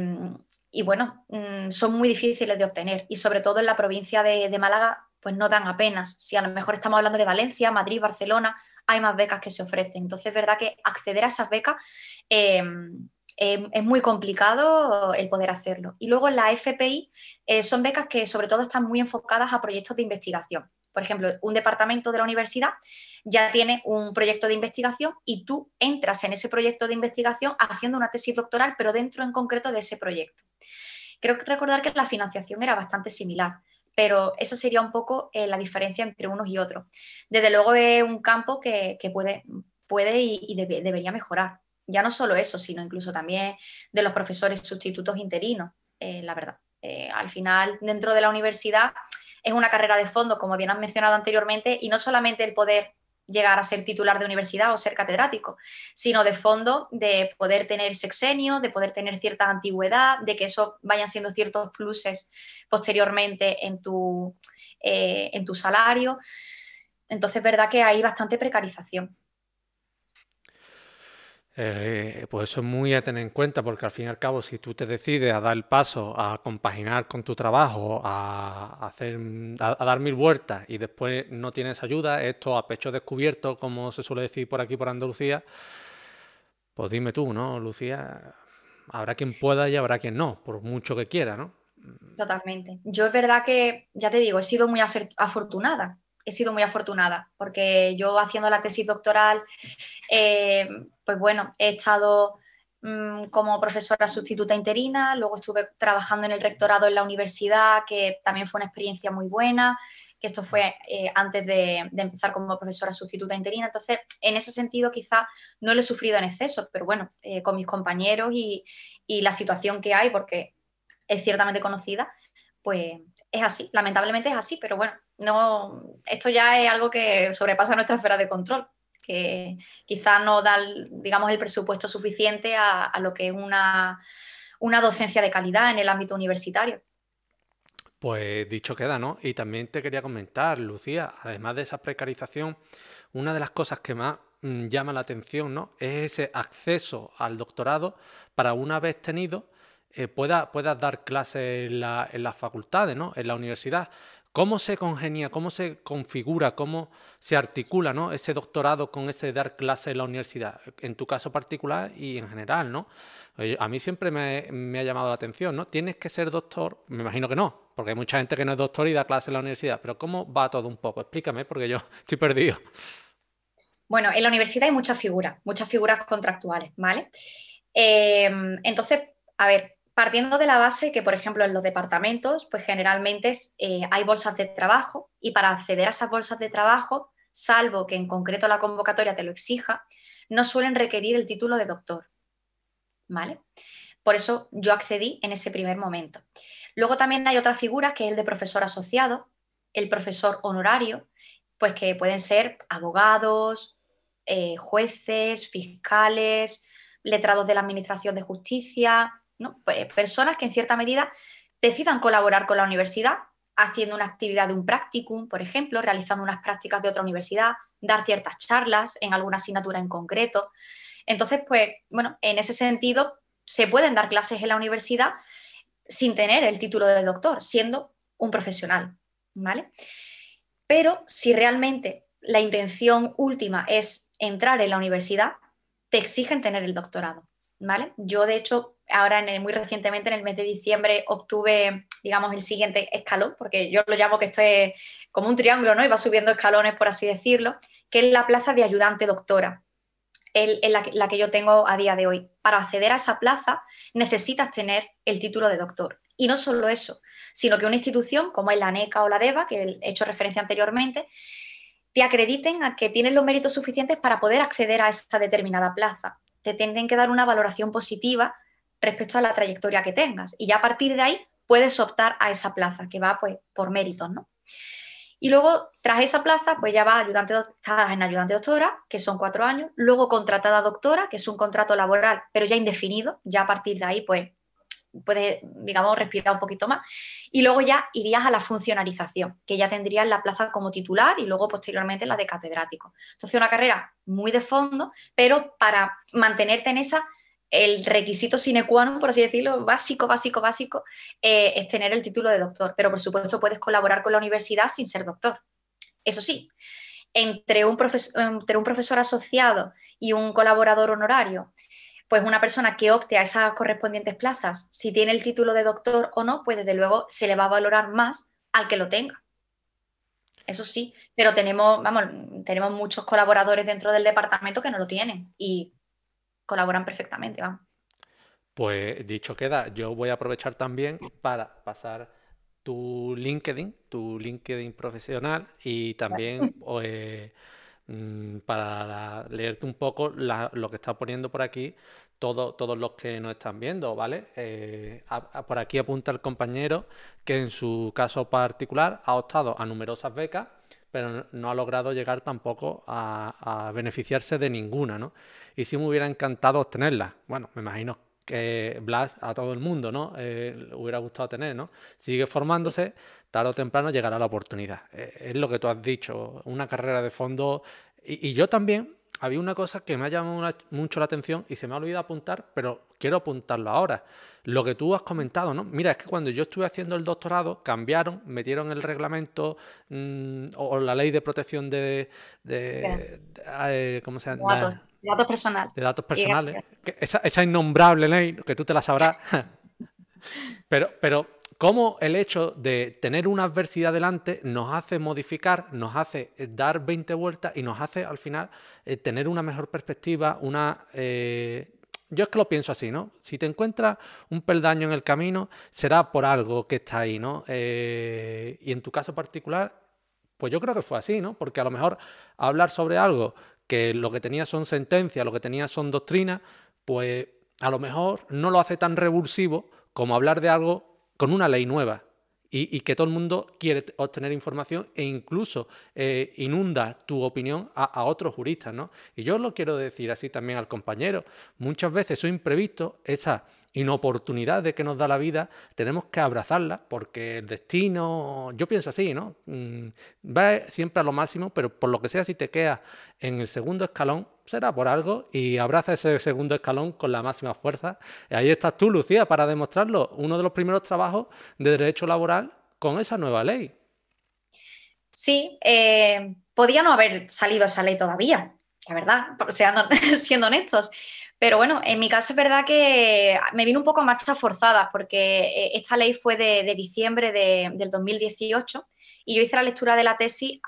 bueno, mm, son muy difíciles de obtener y sobre todo en la provincia de, Málaga, pues no dan apenas. Si a lo mejor estamos hablando de Valencia, Madrid, Barcelona, hay más becas que se ofrecen. Entonces es verdad que acceder a esas becas em, es muy complicado el poder hacerlo. Y luego la FPI eh, son becas que sobre todo están muy enfocadas a proyectos de investigación por ejemplo, un departamento de la universidad ya tiene un proyecto de investigación y tú entras en ese proyecto de investigación haciendo una tesis doctoral, pero dentro en concreto de ese proyecto. Creo que recordar que la financiación era bastante similar, pero esa sería un poco eh, la diferencia entre unos y otros. Desde luego es un campo que, puede, puede y, debería mejorar. Ya no solo eso, sino incluso también de los profesores sustitutos interinos, eh, la verdad. Eh, al final, dentro de la universidad es una carrera de fondo, como bien han mencionado anteriormente, y no solamente el poder llegar a ser titular de universidad o ser catedrático, sino de fondo de poder tener sexenio, de poder tener cierta antigüedad, de que eso vayan siendo ciertos pluses posteriormente en tu, eh, en tu salario. Entonces, es verdad que hay bastante precarización. Eh, pues eso es muy a tener en cuenta porque al fin y al cabo si tú te decides a dar el paso a compaginar con tu trabajo, a, hacer, a, dar mil vueltas y después no tienes ayuda, esto a pecho descubierto, como se suele decir por aquí por Andalucía, pues dime tú, ¿no, Lucía? Habrá quien pueda y habrá quien no, por mucho que quiera, ¿no? Totalmente. Yo es verdad que, ya te digo, he sido muy afortunada he sido muy afortunada, porque yo haciendo la tesis doctoral, eh, pues bueno, he estado mm, como profesora sustituta interina, luego estuve trabajando en el rectorado en la universidad, que también fue una experiencia muy buena, que esto fue eh, antes de, empezar como profesora sustituta interina. Entonces, en ese sentido, quizá no lo he sufrido en exceso, pero bueno, eh, con mis compañeros y, y la situación que hay, porque es ciertamente conocida, pues es así, lamentablemente es así, pero bueno, no, esto ya es algo que sobrepasa nuestra esfera de control, que quizás no da, digamos, el presupuesto suficiente a, lo que es una, una docencia de calidad en el ámbito universitario. Pues dicho queda, ¿no? Y también te quería comentar, Lucía, además de esa precarización, una de las cosas que más mm, llama la atención, ¿no? Es ese acceso al doctorado para una vez tenido eh, puedas dar clases en, las facultades, ¿no? En la universidad. ¿Cómo se congenia, cómo se configura, cómo se articula ¿no? ese doctorado con ese dar clases en la universidad? En tu caso particular y en general, ¿no? A mí siempre me, ha llamado la atención, ¿no? ¿Tienes que ser doctor? Me imagino que no, porque hay mucha gente que no es doctor y da clases en la universidad, pero ¿cómo va todo un poco? Explícame, porque yo estoy perdido. Bueno, en la universidad hay muchas figuras, muchas figuras contractuales, ¿vale? Eh, entonces, a ver, partiendo de la base que, por ejemplo, en los departamentos, pues generalmente eh, hay bolsas de trabajo y para acceder a esas bolsas de trabajo, salvo que en concreto la convocatoria te lo exija, no suelen requerir el título de doctor. ¿Vale? Por eso yo accedí en ese primer momento. Luego también hay otra figura que es el de profesor asociado, el profesor honorario, pues que pueden ser abogados, eh, jueces, fiscales, letrados de la Administración de Justicia, personas que en cierta medida decidan colaborar con la universidad haciendo una actividad de un practicum, por ejemplo, realizando unas prácticas de otra universidad, dar ciertas charlas en alguna asignatura en concreto. Entonces, pues, bueno, en ese sentido, se pueden dar clases en la universidad sin tener el título de doctor, siendo un profesional, ¿vale? Pero si realmente la intención última es entrar en la universidad, te exigen tener el doctorado, ¿vale? Yo, de hecho, ahora en muy recientemente, en el mes de diciembre, obtuve, digamos, el siguiente escalón, porque yo lo llamo que esto es como un triángulo, ¿no? Y va subiendo escalones, por así decirlo, que es la plaza de ayudante doctora, en la, la que yo tengo a día de hoy. Para acceder a esa plaza necesitas tener el título de doctor. Y no solo eso, sino que una institución como es la ANECA o la DEVA, que he hecho referencia anteriormente, te acrediten a que tienes los méritos suficientes para poder acceder a esa determinada plaza. Te tienen que dar una valoración positiva respecto a la trayectoria que tengas. Y ya a partir de ahí puedes optar a esa plaza, que va pues por méritos, ¿no? Y luego, tras esa plaza, pues ya va ayudante, en ayudante doctora, que son cuatro años, luego contratada doctora, que es un contrato laboral, pero ya indefinido, ya a partir de ahí, pues puedes, digamos, respirar un poquito más. Y luego ya irías a la funcionalización, que ya tendrías la plaza como titular y luego posteriormente la de catedrático. Entonces, una carrera muy de fondo, pero para mantenerte en esa el requisito sine qua non, por así decirlo, básico, básico, básico, eh, es tener el título de doctor. Pero por supuesto puedes colaborar con la universidad sin ser doctor. Eso sí, entre un, entre un profesor asociado y un colaborador honorario, pues una persona que opte a esas correspondientes plazas, si tiene el título de doctor o no, pues desde luego se le va a valorar más al que lo tenga. Eso sí, pero tenemos, vamos, tenemos muchos colaboradores dentro del departamento que no lo tienen y colaboran perfectamente, vamos. Pues dicho queda, yo voy a aprovechar también para pasar tu LinkedIn, tu LinkedIn profesional y también pues, mm, para leerte un poco lo que está poniendo por aquí todo, todos los que nos están viendo, ¿vale? Eh, por aquí apunta el compañero que en su caso particular ha optado a numerosas becas pero no ha logrado llegar tampoco a, beneficiarse de ninguna, ¿no? Y sí me hubiera encantado obtenerla. Bueno, me imagino que Blas a todo el mundo, ¿no? Eh, le hubiera gustado tener, ¿no? Sigue formándose, tarde o temprano llegará la oportunidad. Eh, es lo que tú has dicho, una carrera de fondo. y yo también había una cosa que me ha llamado mucho la atención y se me ha olvidado apuntar, pero quiero apuntarlo ahora. Lo que tú has comentado, ¿no? Mira, es que cuando yo estuve haciendo el doctorado, cambiaron, metieron el reglamento mm, o, la ley de protección de, eh, ¿cómo se llama? Datos, datos personales. De datos personales. esa, esa, innombrable ley, que tú te la sabrás. pero, pero cómo el hecho de tener una adversidad delante nos hace modificar, nos hace eh, dar 20 vueltas y nos hace al final eh, tener una mejor perspectiva, una... Eh, yo es que lo pienso así, ¿no? Si te encuentras un peldaño en el camino, será por algo que está ahí, ¿no? y en tu caso particular, pues yo creo que fue así, ¿no? Porque a lo mejor hablar sobre algo que lo que tenía son sentencias, lo que tenía son doctrinas, pues a lo mejor no lo hace tan revulsivo como hablar de algo con una ley nueva y, que todo el mundo quiere obtener información e incluso eh, inunda tu opinión a, otros juristas, ¿no? Y yo lo quiero decir así también al compañero. Muchas veces esos imprevistos, esa inoportunidades que nos da la vida, tenemos que abrazarlas porque el destino, yo pienso así, ¿no? Mm, va siempre a lo máximo, pero por lo que sea, si te quedas en el segundo escalón, será por algo y abraza ese segundo escalón con la máxima fuerza. Ahí estás tú, Lucía, para demostrarlo. Uno de los primeros trabajos de derecho laboral con esa nueva ley. Sí, eh, podía no haber salido esa ley todavía, la verdad, siendo honestos. Pero bueno, en mi caso es verdad que me vino un poco a marchas forzadas porque eh, esta ley fue de, diciembre del 2018 y yo hice la lectura de la tesis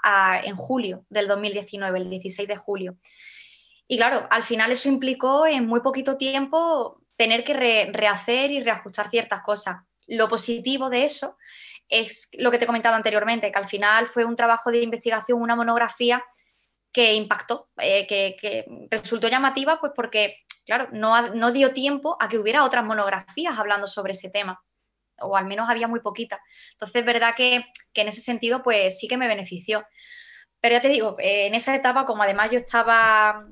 en julio del 2019, el 16 de julio. Y claro, al final eso implicó en muy poquito tiempo tener que rehacer y reajustar ciertas cosas. Lo positivo de eso es lo que te he comentado anteriormente, que al final fue un trabajo de investigación, una monografía que impactó, eh, que, resultó llamativa, pues porque, claro, no, dio tiempo a que hubiera otras monografías hablando sobre ese tema, o al menos había muy poquitas. Entonces, es verdad que, en ese sentido, pues sí que me benefició. Pero ya te digo, eh, en esa etapa, como además yo estaba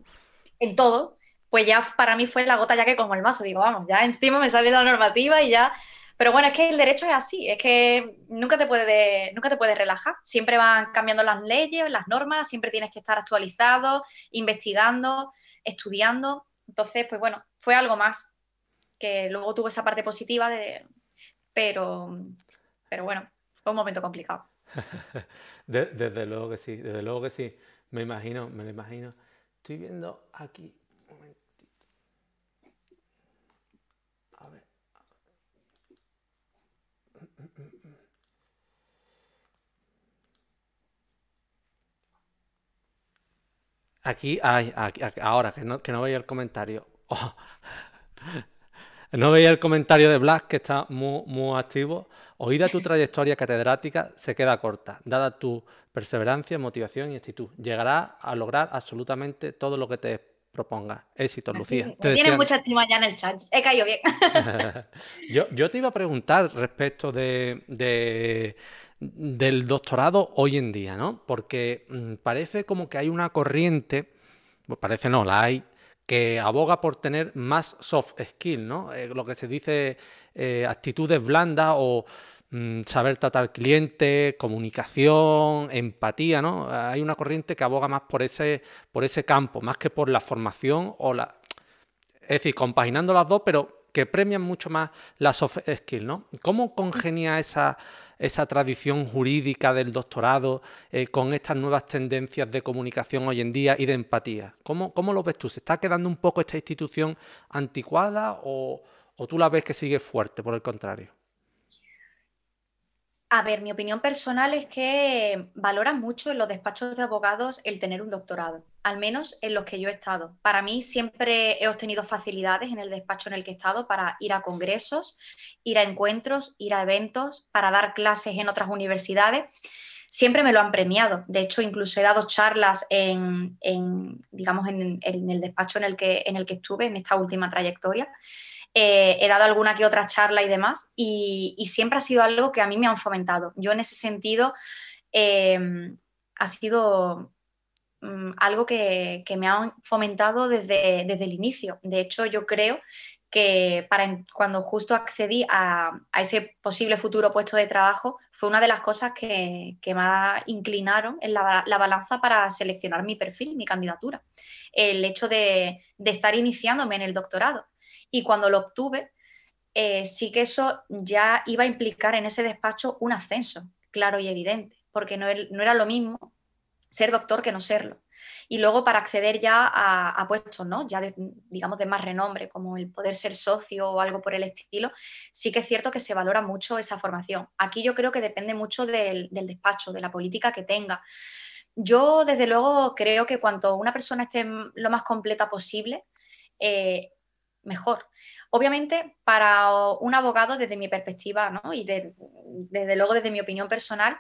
en todo, pues ya para mí fue la gota ya que como el mazo, digo, vamos, ya encima me salió la normativa y ya pero bueno, es que el derecho es así, es que nunca te puedes, nunca te puedes relajar. Siempre van cambiando las leyes, las normas, siempre tienes que estar actualizado, investigando, estudiando. Entonces, pues bueno, fue algo más que luego tuvo esa parte positiva de. Pero, pero bueno, fue un momento complicado. desde luego que sí, desde luego que sí. Me imagino, me lo imagino. Estoy viendo aquí Aquí, hay, ahora que no, que no veía el comentario. Oh. No veía el comentario de Blas, que está muy, muy activo. Oída tu trayectoria catedrática, se queda corta. Dada tu perseverancia, motivación y actitud, llegarás a lograr absolutamente todo lo que te proponga. Éxito, Lucía. Te mucha estima ya en el chat. He caído bien. yo, te iba a preguntar respecto de, del doctorado hoy en día, ¿no? Porque mm, parece como que hay una corriente, pues parece no, la hay, que aboga por tener más soft skill, ¿no? Eh, lo que se dice eh, actitudes blandas o saber tratar cliente, comunicación, empatía, ¿no? Hay una corriente que aboga más por ese, por ese campo, más que por la formación o la... Es decir, compaginando las dos, pero que premian mucho más la soft skill, ¿no? ¿Cómo congenia esa, esa tradición jurídica del doctorado eh, con estas nuevas tendencias de comunicación hoy en día y de empatía? ¿Cómo, ¿Cómo, lo ves tú? ¿Se está quedando un poco esta institución anticuada o, o tú la ves que sigue fuerte, por el contrario? A ver, mi opinión personal es que valoran mucho en los despachos de abogados el tener un doctorado, al menos en los que yo he estado. Para mí siempre he obtenido facilidades en el despacho en el que he estado para ir a congresos, ir a encuentros, ir a eventos, para dar clases en otras universidades. Siempre me lo han premiado. De hecho, incluso he dado charlas en, digamos, en, el despacho en el, que, en el que estuve en esta última trayectoria. Eh, he dado alguna que otra charla y demás, y, siempre ha sido algo que a mí me han fomentado. Yo en ese sentido em, ha sido mm, algo que, me han fomentado desde, desde, el inicio. De hecho, yo creo que para cuando justo accedí a, ese posible futuro puesto de trabajo, fue una de las cosas que, que más inclinaron en la, balanza para seleccionar mi perfil, mi candidatura. El hecho de, de estar iniciándome en el doctorado y cuando lo obtuve, eh, sí que eso ya iba a implicar en ese despacho un ascenso, claro y evidente, porque no, era lo mismo ser doctor que no serlo. Y luego para acceder ya a, puestos, ¿no? Ya digamos de más renombre, como el poder ser socio o algo por el estilo, sí que es cierto que se valora mucho esa formación. Aquí yo creo que depende mucho del, despacho, de la política que tenga. Yo, desde luego, creo que cuanto una persona esté lo más completa posible, eh, mejor. Obviamente, para un abogado, desde mi perspectiva ¿no? y desde luego desde mi opinión personal,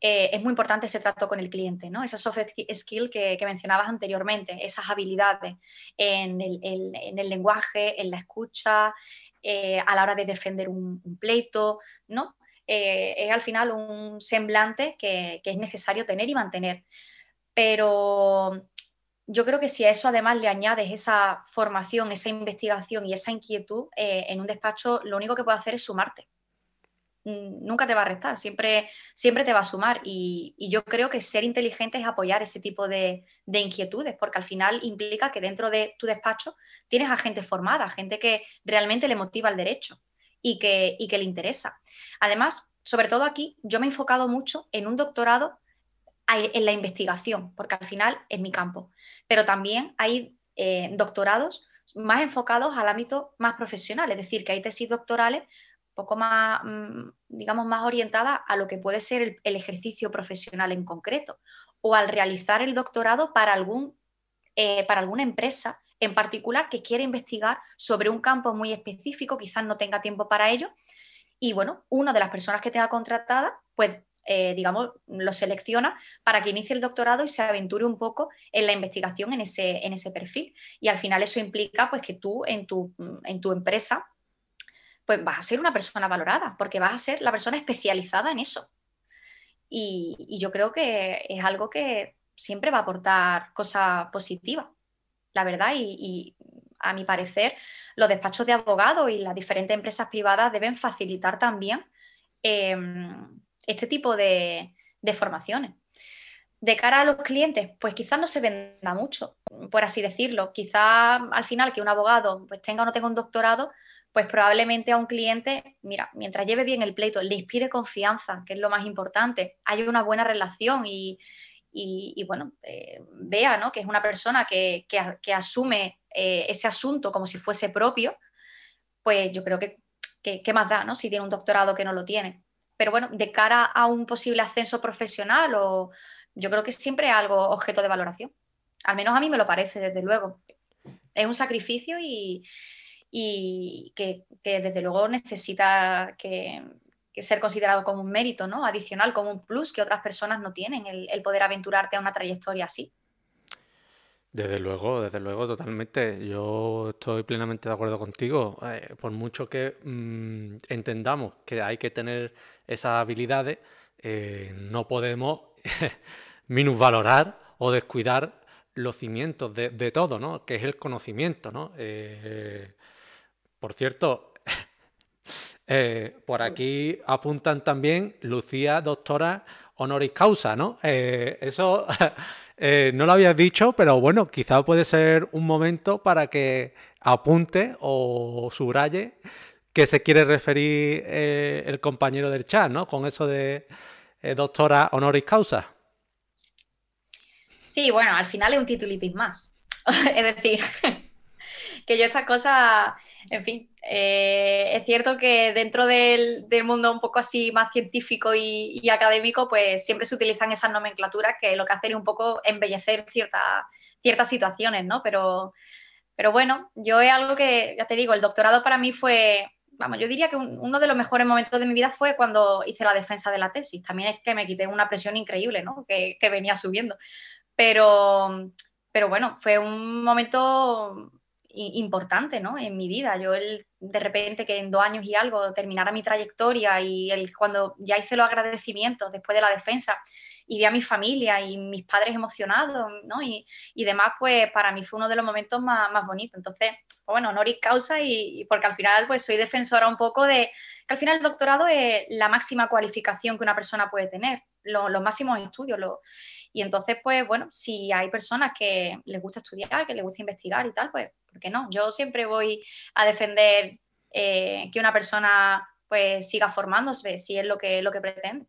eh, es muy importante ese trato con el cliente, ¿no? esa soft skill que, mencionabas anteriormente, esas habilidades en el, lenguaje, en la escucha, eh, a la hora de defender un, pleito, ¿no? Eh, es al final un semblante que, que es necesario tener y mantener. Pero yo creo que si a eso además le añades esa formación, esa investigación y esa inquietud, eh, en un despacho lo único que puede hacer es sumarte. Nunca te va a restar, siempre, siempre te va a sumar. Y, yo creo que ser inteligente es apoyar ese tipo de, inquietudes, porque al final implica que dentro de tu despacho tienes a gente formada, gente que realmente le motiva el derecho y que, y que le interesa. Además, sobre todo aquí, yo me he enfocado mucho en un doctorado en la investigación, porque al final es mi campo. Pero también hay eh, doctorados más enfocados al ámbito más profesional, es decir, que hay tesis doctorales poco más, mm, digamos, más orientada a lo que puede ser el, ejercicio profesional en concreto o al realizar el doctorado para, algún, eh, para alguna empresa en particular que quiere investigar sobre un campo muy específico, quizás no tenga tiempo para ello. Y bueno, una de las personas que tenga contratada, pues eh, digamos, lo selecciona para que inicie el doctorado y se aventure un poco en la investigación en ese, en ese perfil. Y al final eso implica pues, que tú en tu, en tu empresa pues vas a ser una persona valorada, porque vas a ser la persona especializada en eso. Y, yo creo que es algo que siempre va a aportar cosas positivas, la verdad, y, a mi parecer los despachos de abogados y las diferentes empresas privadas deben facilitar también em, este tipo de, formaciones. De cara a los clientes, pues quizás no se venda mucho, por así decirlo. Quizás al final que un abogado pues tenga o no tenga un doctorado, pues probablemente a un cliente, mira, mientras lleve bien el pleito, le inspire confianza, que es lo más importante, hay una buena relación y, bueno, eh, vea ¿no? que es una persona que, asume eh, ese asunto como si fuese propio, pues yo creo que, ¿qué más da ¿no? si tiene un doctorado que no lo tiene? Pero bueno, de cara a un posible ascenso profesional, o, yo creo que siempre es algo objeto de valoración. Al menos a mí me lo parece, desde luego. Es un sacrificio y, y que, desde luego necesita que, ser considerado como un mérito ¿no? adicional, como un plus que otras personas no tienen, el, poder aventurarte a una trayectoria así. Desde luego, desde luego, totalmente. Yo estoy plenamente de acuerdo contigo. Eh, por mucho que mm, entendamos que hay que tener esas habilidades, eh, no podemos minusvalorar o descuidar los cimientos de, todo, ¿no? Que es el conocimiento, ¿no? Eh, por cierto, por aquí apuntan también Lucía, doctora honoris causa, ¿no? Eso eh, no lo habías dicho, pero bueno, quizá puede ser un momento para que apunte o subraye que se quiere referir el compañero del chat, ¿no? Con eso de doctora honoris causa. Sí, bueno, al final es un titulitis más. es decir, que yo estas cosas en fin, eh, es cierto que dentro del, mundo un poco así más científico y, académico, pues siempre se utilizan esas nomenclaturas que lo que hacen es un poco embellecer ciertas situaciones, ¿no? Pero, pero bueno, yo es algo que, ya te digo, el doctorado para mí fue, vamos, yo diría que uno de los mejores momentos de mi vida fue cuando hice la defensa de la tesis. También es que me quité una presión increíble, ¿no? Que, que venía subiendo. Pero, pero bueno, fue un momento importante ¿no? en mi vida. Yo el, de repente que en dos años y algo terminara mi trayectoria y el, cuando ya hice los agradecimientos después de la defensa y vi a mi familia y mis padres emocionados ¿no? y, y demás, pues para mí fue uno de los momentos más, más bonitos. Entonces, pues bueno, honoris causa y, porque al final pues soy defensora un poco de que al final el doctorado es la máxima cualificación que una persona puede tener, los máximos estudios. Lo, y entonces, pues bueno, si hay personas que les gusta estudiar, que les gusta investigar y tal, pues ¿por no? Yo siempre voy a defender eh, que una persona pues siga formándose si es lo que, lo que pretende.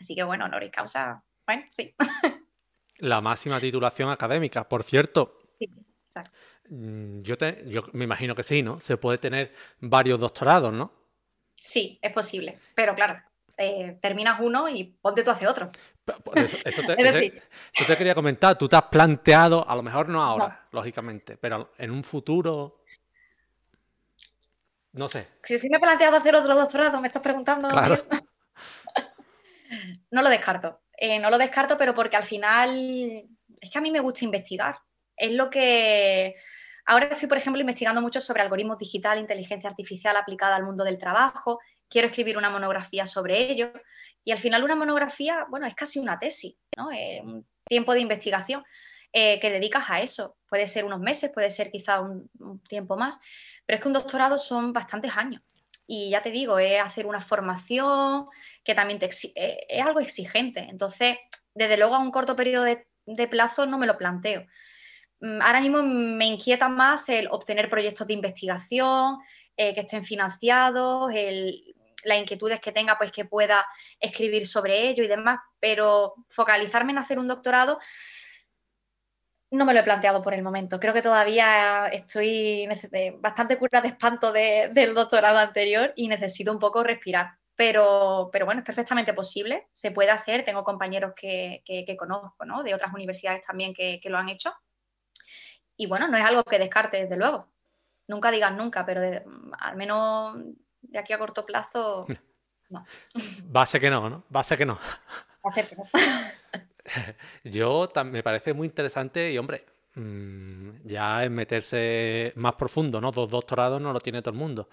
Así que bueno, honoris causa, bueno, sí. La máxima titulación académica, por cierto. Sí, exacto. Mm, yo, te, yo me imagino que sí, ¿no? Se puede tener varios doctorados, ¿no? Sí, es posible, pero claro, eh, terminas uno y ponte tú hace otro. Eso, te, quería comentar. Tú te has planteado, a lo mejor no ahora, lógicamente, pero en un futuro. No sé. Si sí me he planteado hacer otro doctorado, me estás preguntando. Claro. no lo descarto. Eh, no lo descarto, pero porque al final es que a mí me gusta investigar. Es lo que. Ahora estoy, por ejemplo, investigando mucho sobre algoritmos digital, inteligencia artificial aplicada al mundo del trabajo. Quiero escribir una monografía sobre ello. Y al final una monografía, bueno, es casi una tesis, ¿no? un tiempo de investigación. eh, que dedicas a eso. Puede ser unos meses, puede ser quizá un, tiempo más, pero es que un doctorado son bastantes años. Y ya te digo, es hacer una formación que también te eh, es algo exigente. Entonces, desde luego a un corto periodo de plazo no me lo planteo. Mm, ahora mismo me inquieta más el obtener proyectos de investigación eh, que estén financiados, las inquietudes que tenga, pues que pueda escribir sobre ello y demás, pero focalizarme en hacer un doctorado no me lo he planteado por el momento. Creo que todavía estoy bastante cura de espanto del doctorado anterior y necesito un poco respirar. Pero, pero bueno, es perfectamente posible, se puede hacer. Tengo compañeros que, conozco, ¿no? De otras universidades también que lo han hecho y bueno, no es algo que descarte, desde luego. Nunca digas nunca, pero al menos de aquí a corto plazo, no. Base que no, ¿no? Base que no. Base que no. Yo me parece muy interesante y, hombre, mm, ya es meterse más profundo, ¿no? Dos doctorados no lo tiene todo el mundo.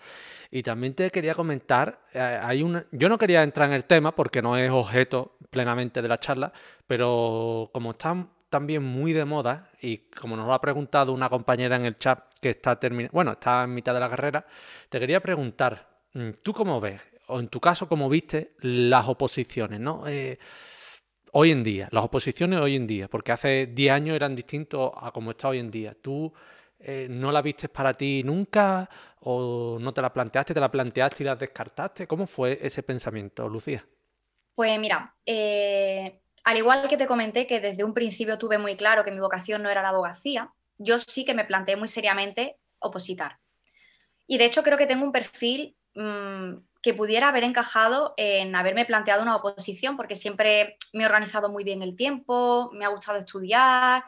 Y también te quería comentar, eh, hay una, yo no quería entrar en el tema porque no es objeto plenamente de la charla, pero como están también muy de moda y como nos lo ha preguntado una compañera en el chat que está terminando, bueno, está en mitad de la carrera, te quería preguntar, ¿tú cómo ves, o en tu caso, cómo viste las oposiciones, ¿no? Eh, hoy en día, las oposiciones hoy en día, porque hace 10 años eran distintos a como está hoy en día. ¿Tú eh, no la viste para ti nunca o no te la planteaste, te la planteaste y la descartaste? ¿Cómo fue ese pensamiento, Lucía? Pues mira, eh, al igual que te comenté que desde un principio tuve muy claro que mi vocación no era la abogacía, yo sí que me planteé muy seriamente opositar. Y de hecho creo que tengo un perfil mm, que pudiera haber encajado en haberme planteado una oposición, porque siempre me he organizado muy bien el tiempo, me ha gustado estudiar,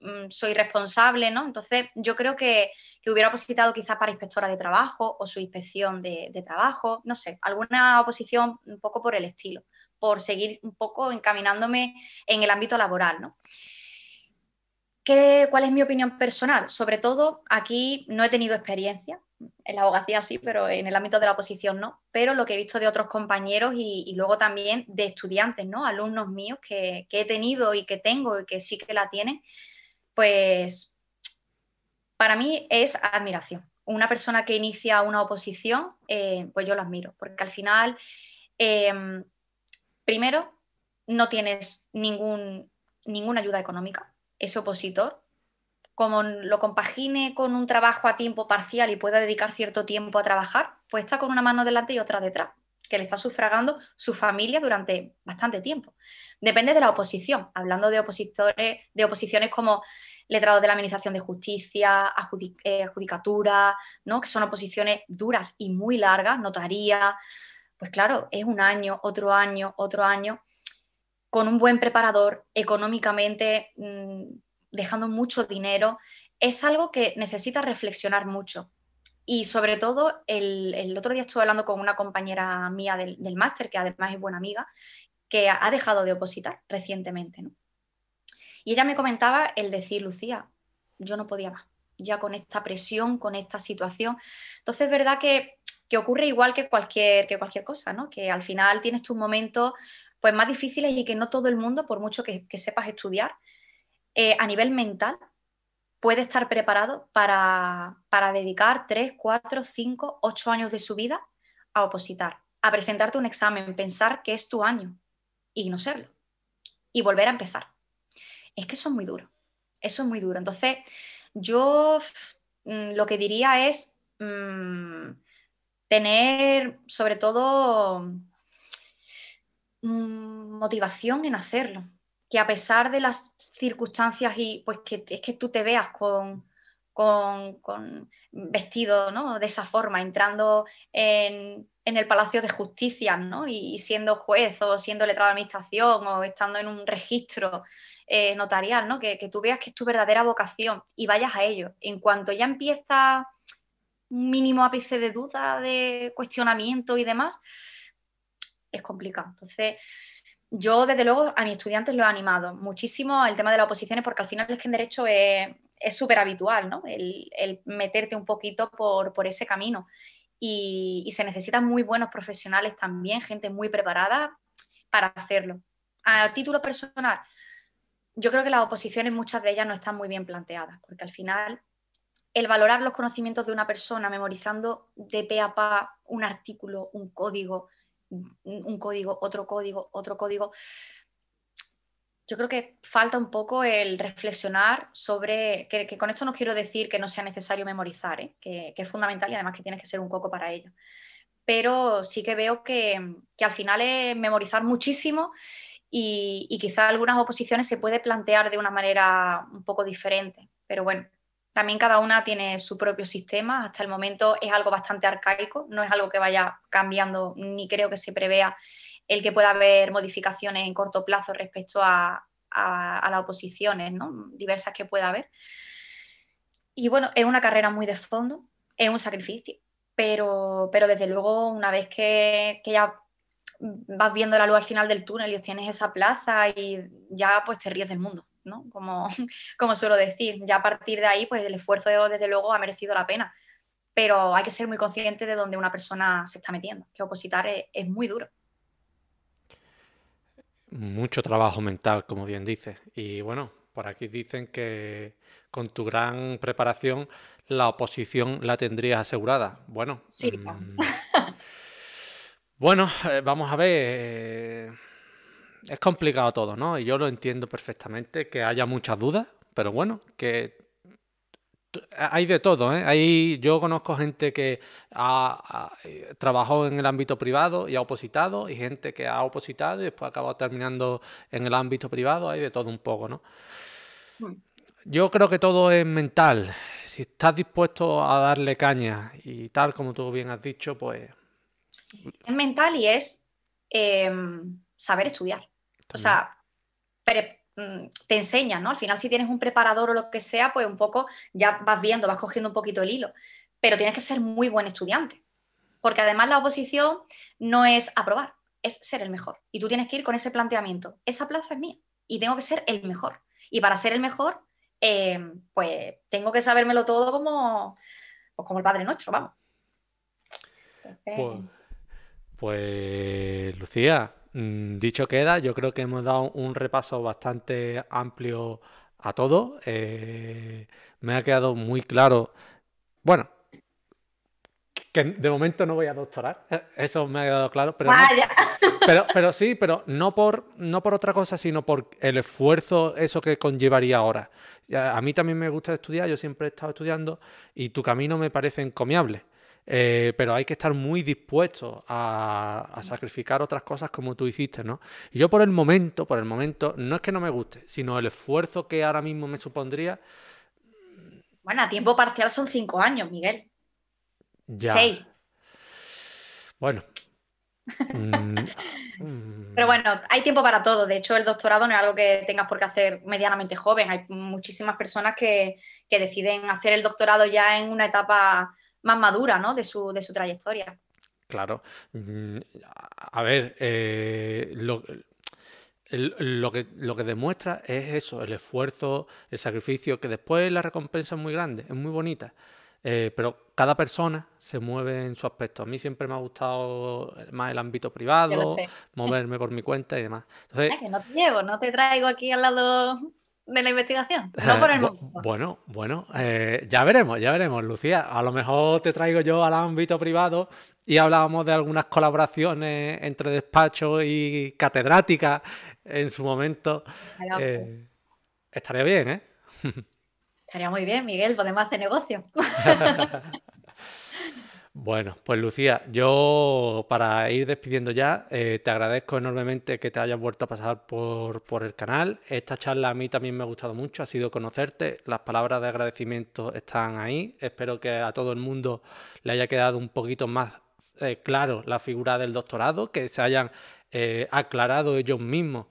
mm, soy responsable, ¿no? Entonces yo creo que, hubiera opositado quizás para inspectora de trabajo o su inspección de, de trabajo, no sé, alguna oposición un poco por el estilo por seguir un poco encaminándome en el ámbito laboral. ¿no? ¿Qué, ¿Cuál es mi opinión personal? Sobre todo, aquí no he tenido experiencia, en la abogacía sí, pero en el ámbito de la oposición no, pero lo que he visto de otros compañeros y, luego también de estudiantes, ¿no? alumnos míos que, he tenido y que tengo y que sí que la tienen, pues para mí es admiración. Una persona que inicia una oposición, eh, pues yo lo admiro, porque al final em, Primero, no tienes ningún, ninguna ayuda económica, ese opositor. Como lo compagine con un trabajo a tiempo parcial y pueda dedicar cierto tiempo a trabajar, pues está con una mano delante y otra detrás, que le está sufragando su familia durante bastante tiempo. Depende de la oposición, hablando de opositores, de oposiciones como letrado de la Administración de Justicia, eh, Judicatura, ¿no? que son oposiciones duras y muy largas, notaría, pues claro, es un año, otro año, otro año, con un buen preparador, económicamente, mm, dejando mucho dinero, es algo que necesita reflexionar mucho. Y sobre todo, el, otro día estuve hablando con una compañera mía del, máster, que además es buena amiga, que ha dejado de opositar recientemente. Y ella me comentaba el decir, Lucía, yo no podía más, ya con esta presión, con esta situación. Entonces, es verdad que que ocurre igual que cualquier, que cualquier cosa, ¿no? Que al final tienes tus momentos pues, más difíciles y que no todo el mundo, por mucho que, sepas estudiar, eh, a nivel mental puede estar preparado para, dedicar 3, 4, 5, 8 años de su vida a opositar, a presentarte un examen, pensar que es tu año y no serlo. Y volver a empezar. Es que eso es muy duro. Eso es muy duro. Entonces, yo mm, lo que diría es, mm, tener sobre todo mm, motivación en hacerlo. Que a pesar de las circunstancias y pues que es que tú te veas con, con, vestido ¿no? de esa forma, entrando en, el Palacio de Justicia ¿no? y, siendo juez o siendo letrado de administración o estando en un registro eh, notarial, ¿no? Que, que, tú veas que es tu verdadera vocación y vayas a ello. En cuanto ya empieza un mínimo ápice de duda, de cuestionamiento y demás, es complicado. Entonces, yo desde luego a mis estudiantes lo he animado muchísimo al tema de las oposiciones porque al final es que en derecho es súper habitual, ¿no? El, meterte un poquito por, ese camino. Y, y, se necesitan muy buenos profesionales también, gente muy preparada para hacerlo. A título personal, yo creo que las oposiciones, muchas de ellas no están muy bien planteadas, porque al final el valorar los conocimientos de una persona memorizando de pe a pa un artículo, un código, un código, otro código, otro código, yo creo que falta un poco el reflexionar sobre, que, con esto no quiero decir que no sea necesario memorizar, ¿eh? que, es fundamental y además que tienes que ser un coco para ello. Pero sí que veo que, al final es memorizar muchísimo y, y quizá algunas oposiciones se puede plantear de una manera un poco diferente. Pero bueno, también cada una tiene su propio sistema. Hasta el momento es algo bastante arcaico, no es algo que vaya cambiando, ni creo que se prevea el que pueda haber modificaciones en corto plazo respecto a, las oposiciones ¿no? diversas que pueda haber. Y bueno, es una carrera muy de fondo, es un sacrificio, pero, pero desde luego una vez que, ya vas viendo la luz al final del túnel y tienes esa plaza y ya pues te ríes del mundo. ¿No? Como, como suelo decir, ya a partir de ahí, pues el esfuerzo desde luego ha merecido la pena. Pero hay que ser muy consciente de dónde una persona se está metiendo, que opositar es, muy duro. Mucho trabajo mental, como bien dices. Y bueno, por aquí dicen que con tu gran preparación la oposición la tendrías asegurada. Bueno, sí. Mm, bueno, eh, vamos a ver. Eh, es complicado todo, ¿no? Y yo lo entiendo perfectamente, que haya muchas dudas, pero bueno, que hay de todo, ¿eh? Hay, yo conozco gente que ha, trabajado en el ámbito privado y ha opositado, y gente que ha opositado y después ha acabado terminando en el ámbito privado, hay de todo un poco, ¿no? Hmm. Yo creo que todo es mental. Si estás dispuesto a darle caña y tal como tú bien has dicho, pues... Es mental y es em, saber estudiar. O sea, mm, te enseña, ¿no? Al final, si tienes un preparador o lo que sea, pues un poco ya vas viendo, vas cogiendo un poquito el hilo. Pero tienes que ser muy buen estudiante. Porque además la oposición no es aprobar, es ser el mejor. Y tú tienes que ir con ese planteamiento. Esa plaza es mía y tengo que ser el mejor. Y para ser el mejor, eh, pues tengo que sabérmelo todo como, pues como el Padre Nuestro, vamos. Pues, pues Lucía, dicho queda, yo creo que hemos dado un repaso bastante amplio a todo. Eh, me ha quedado muy claro, bueno, que de momento no voy a doctorar, eh, eso me ha quedado claro, pero, pero, pero sí, pero no por, no por otra cosa, sino por el esfuerzo eso que conllevaría ahora. A mí también me gusta estudiar, yo siempre he estado estudiando y tu camino me parece encomiable. Eh, pero hay que estar muy dispuesto a, sacrificar otras cosas como tú hiciste, ¿no? Y yo por el momento, por el momento, no es que no me guste, sino el esfuerzo que ahora mismo me supondría. Bueno, a tiempo parcial son cinco años, Miguel. Ya. Seis. Bueno. Mm, mm. Pero bueno, hay tiempo para todo. De hecho, el doctorado no es algo que tengas por qué hacer medianamente joven. Hay muchísimas personas que, que deciden hacer el doctorado ya en una etapa más madura ¿no? de, su, de su trayectoria. Claro. Mm, a ver, eh, lo, que, lo que demuestra es eso, el esfuerzo, el sacrificio, que después la recompensa es muy grande, es muy bonita. Eh, pero cada persona se mueve en su aspecto. A mí siempre me ha gustado más el ámbito privado, moverme por mi cuenta y demás. Entonces, que no te llevo, no te traigo aquí al lado de la investigación, no por el Bueno, bueno, eh, ya veremos, ya veremos, Lucía. A lo mejor te traigo yo al ámbito privado y hablábamos de algunas colaboraciones entre despachos y catedráticas en su momento. Eh, estaría bien, ¿eh? Estaría muy bien, Miguel, podemos hacer negocio. Bueno, pues Lucía, yo para ir despidiendo ya, eh, te agradezco enormemente que te hayas vuelto a pasar por, por, el canal. Esta charla a mí también me ha gustado mucho, ha sido conocerte, las palabras de agradecimiento están ahí. Espero que a todo el mundo le haya quedado un poquito más eh, claro la figura del doctorado, que se hayan eh, aclarado ellos mismos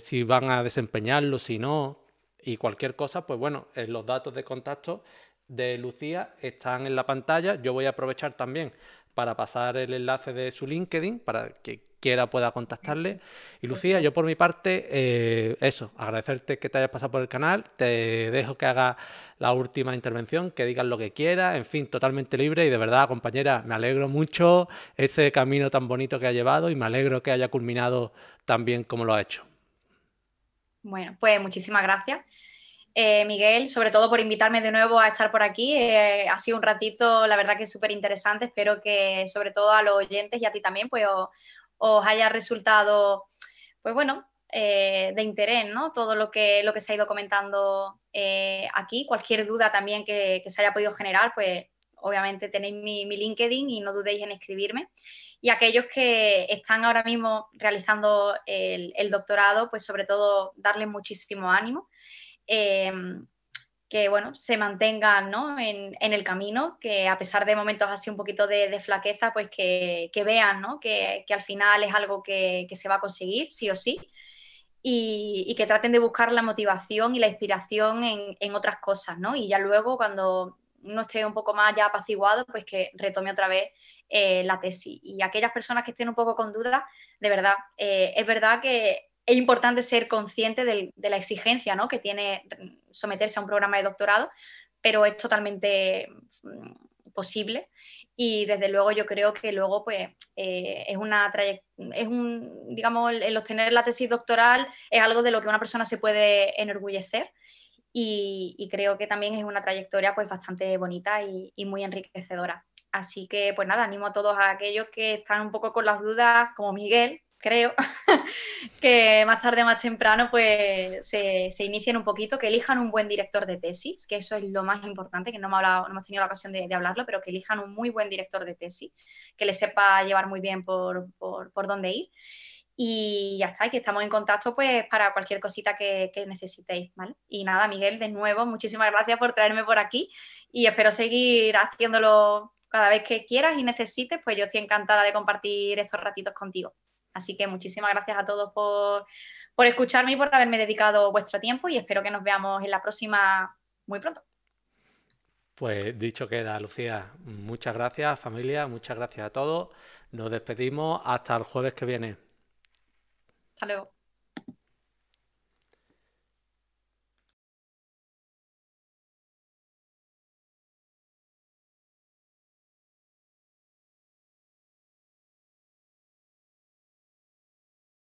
si van a desempeñarlo, si no, y cualquier cosa, pues bueno, los datos de contacto de Lucía están en la pantalla. Yo voy a aprovechar también para pasar el enlace de su LinkedIn para que quiera pueda contactarle. Y Lucía, yo por mi parte, eh, eso, agradecerte que te hayas pasado por el canal. Te dejo que haga la última intervención, que digas lo que quieras, en fin, totalmente libre. Y de verdad, compañera, me alegro mucho ese camino tan bonito que ha llevado y me alegro que haya culminado tan bien como lo ha hecho. Bueno, pues muchísimas gracias. Eh, Miguel, sobre todo por invitarme de nuevo a estar por aquí. Eh, ha sido un ratito, la verdad que súper interesante. Espero que sobre todo a los oyentes y a ti también, pues os, haya resultado, pues bueno, eh, de interés, ¿no? Todo lo que, lo que se ha ido comentando aquí. Cualquier duda también que, se haya podido generar, pues obviamente tenéis mi, LinkedIn y no dudéis en escribirme. Y aquellos que están ahora mismo realizando el, el doctorado, pues sobre todo darles muchísimo ánimo. Em, que bueno, se mantengan en, el camino, que a pesar de momentos así un poquito de, flaqueza, pues que, vean que, al final es algo que, se va a conseguir, sí o sí, y, que traten de buscar la motivación y la inspiración en, otras cosas, ¿no? Y ya luego, cuando uno esté un poco más ya apaciguado, pues que retome otra vez eh, la tesis. Y aquellas personas que estén un poco con dudas, de verdad, eh, es verdad que es importante ser consciente de la exigencia ¿no? que tiene someterse a un programa de doctorado, pero es totalmente mm, posible y desde luego yo creo que luego pues eh, es una es un digamos el obtener la tesis doctoral es algo de lo que una persona se puede enorgullecer y, creo que también es una trayectoria pues bastante bonita y, muy enriquecedora así que pues nada animo a todos aquellos que están un poco con las dudas como Miguel creo, que más tarde más temprano pues se, se, inicien un poquito, que elijan un buen director de tesis, que eso es lo más importante, que no, me no hemos tenido la ocasión de, hablarlo, pero que elijan un muy buen director de tesis, que les sepa llevar muy bien por, por, dónde ir. Y ya está, y que estamos en contacto pues para cualquier cosita que, que, necesitéis, ¿vale? Y nada, Miguel, de nuevo, muchísimas gracias por traerme por aquí y espero seguir haciéndolo cada vez que quieras y necesites, pues yo estoy encantada de compartir estos ratitos contigo. Así que muchísimas gracias a todos por, escucharme y por haberme dedicado vuestro tiempo y espero que nos veamos en la próxima muy pronto. Pues dicho queda, Lucía. Muchas gracias, familia. Muchas gracias a todos. Nos despedimos hasta el jueves que viene. Hasta luego.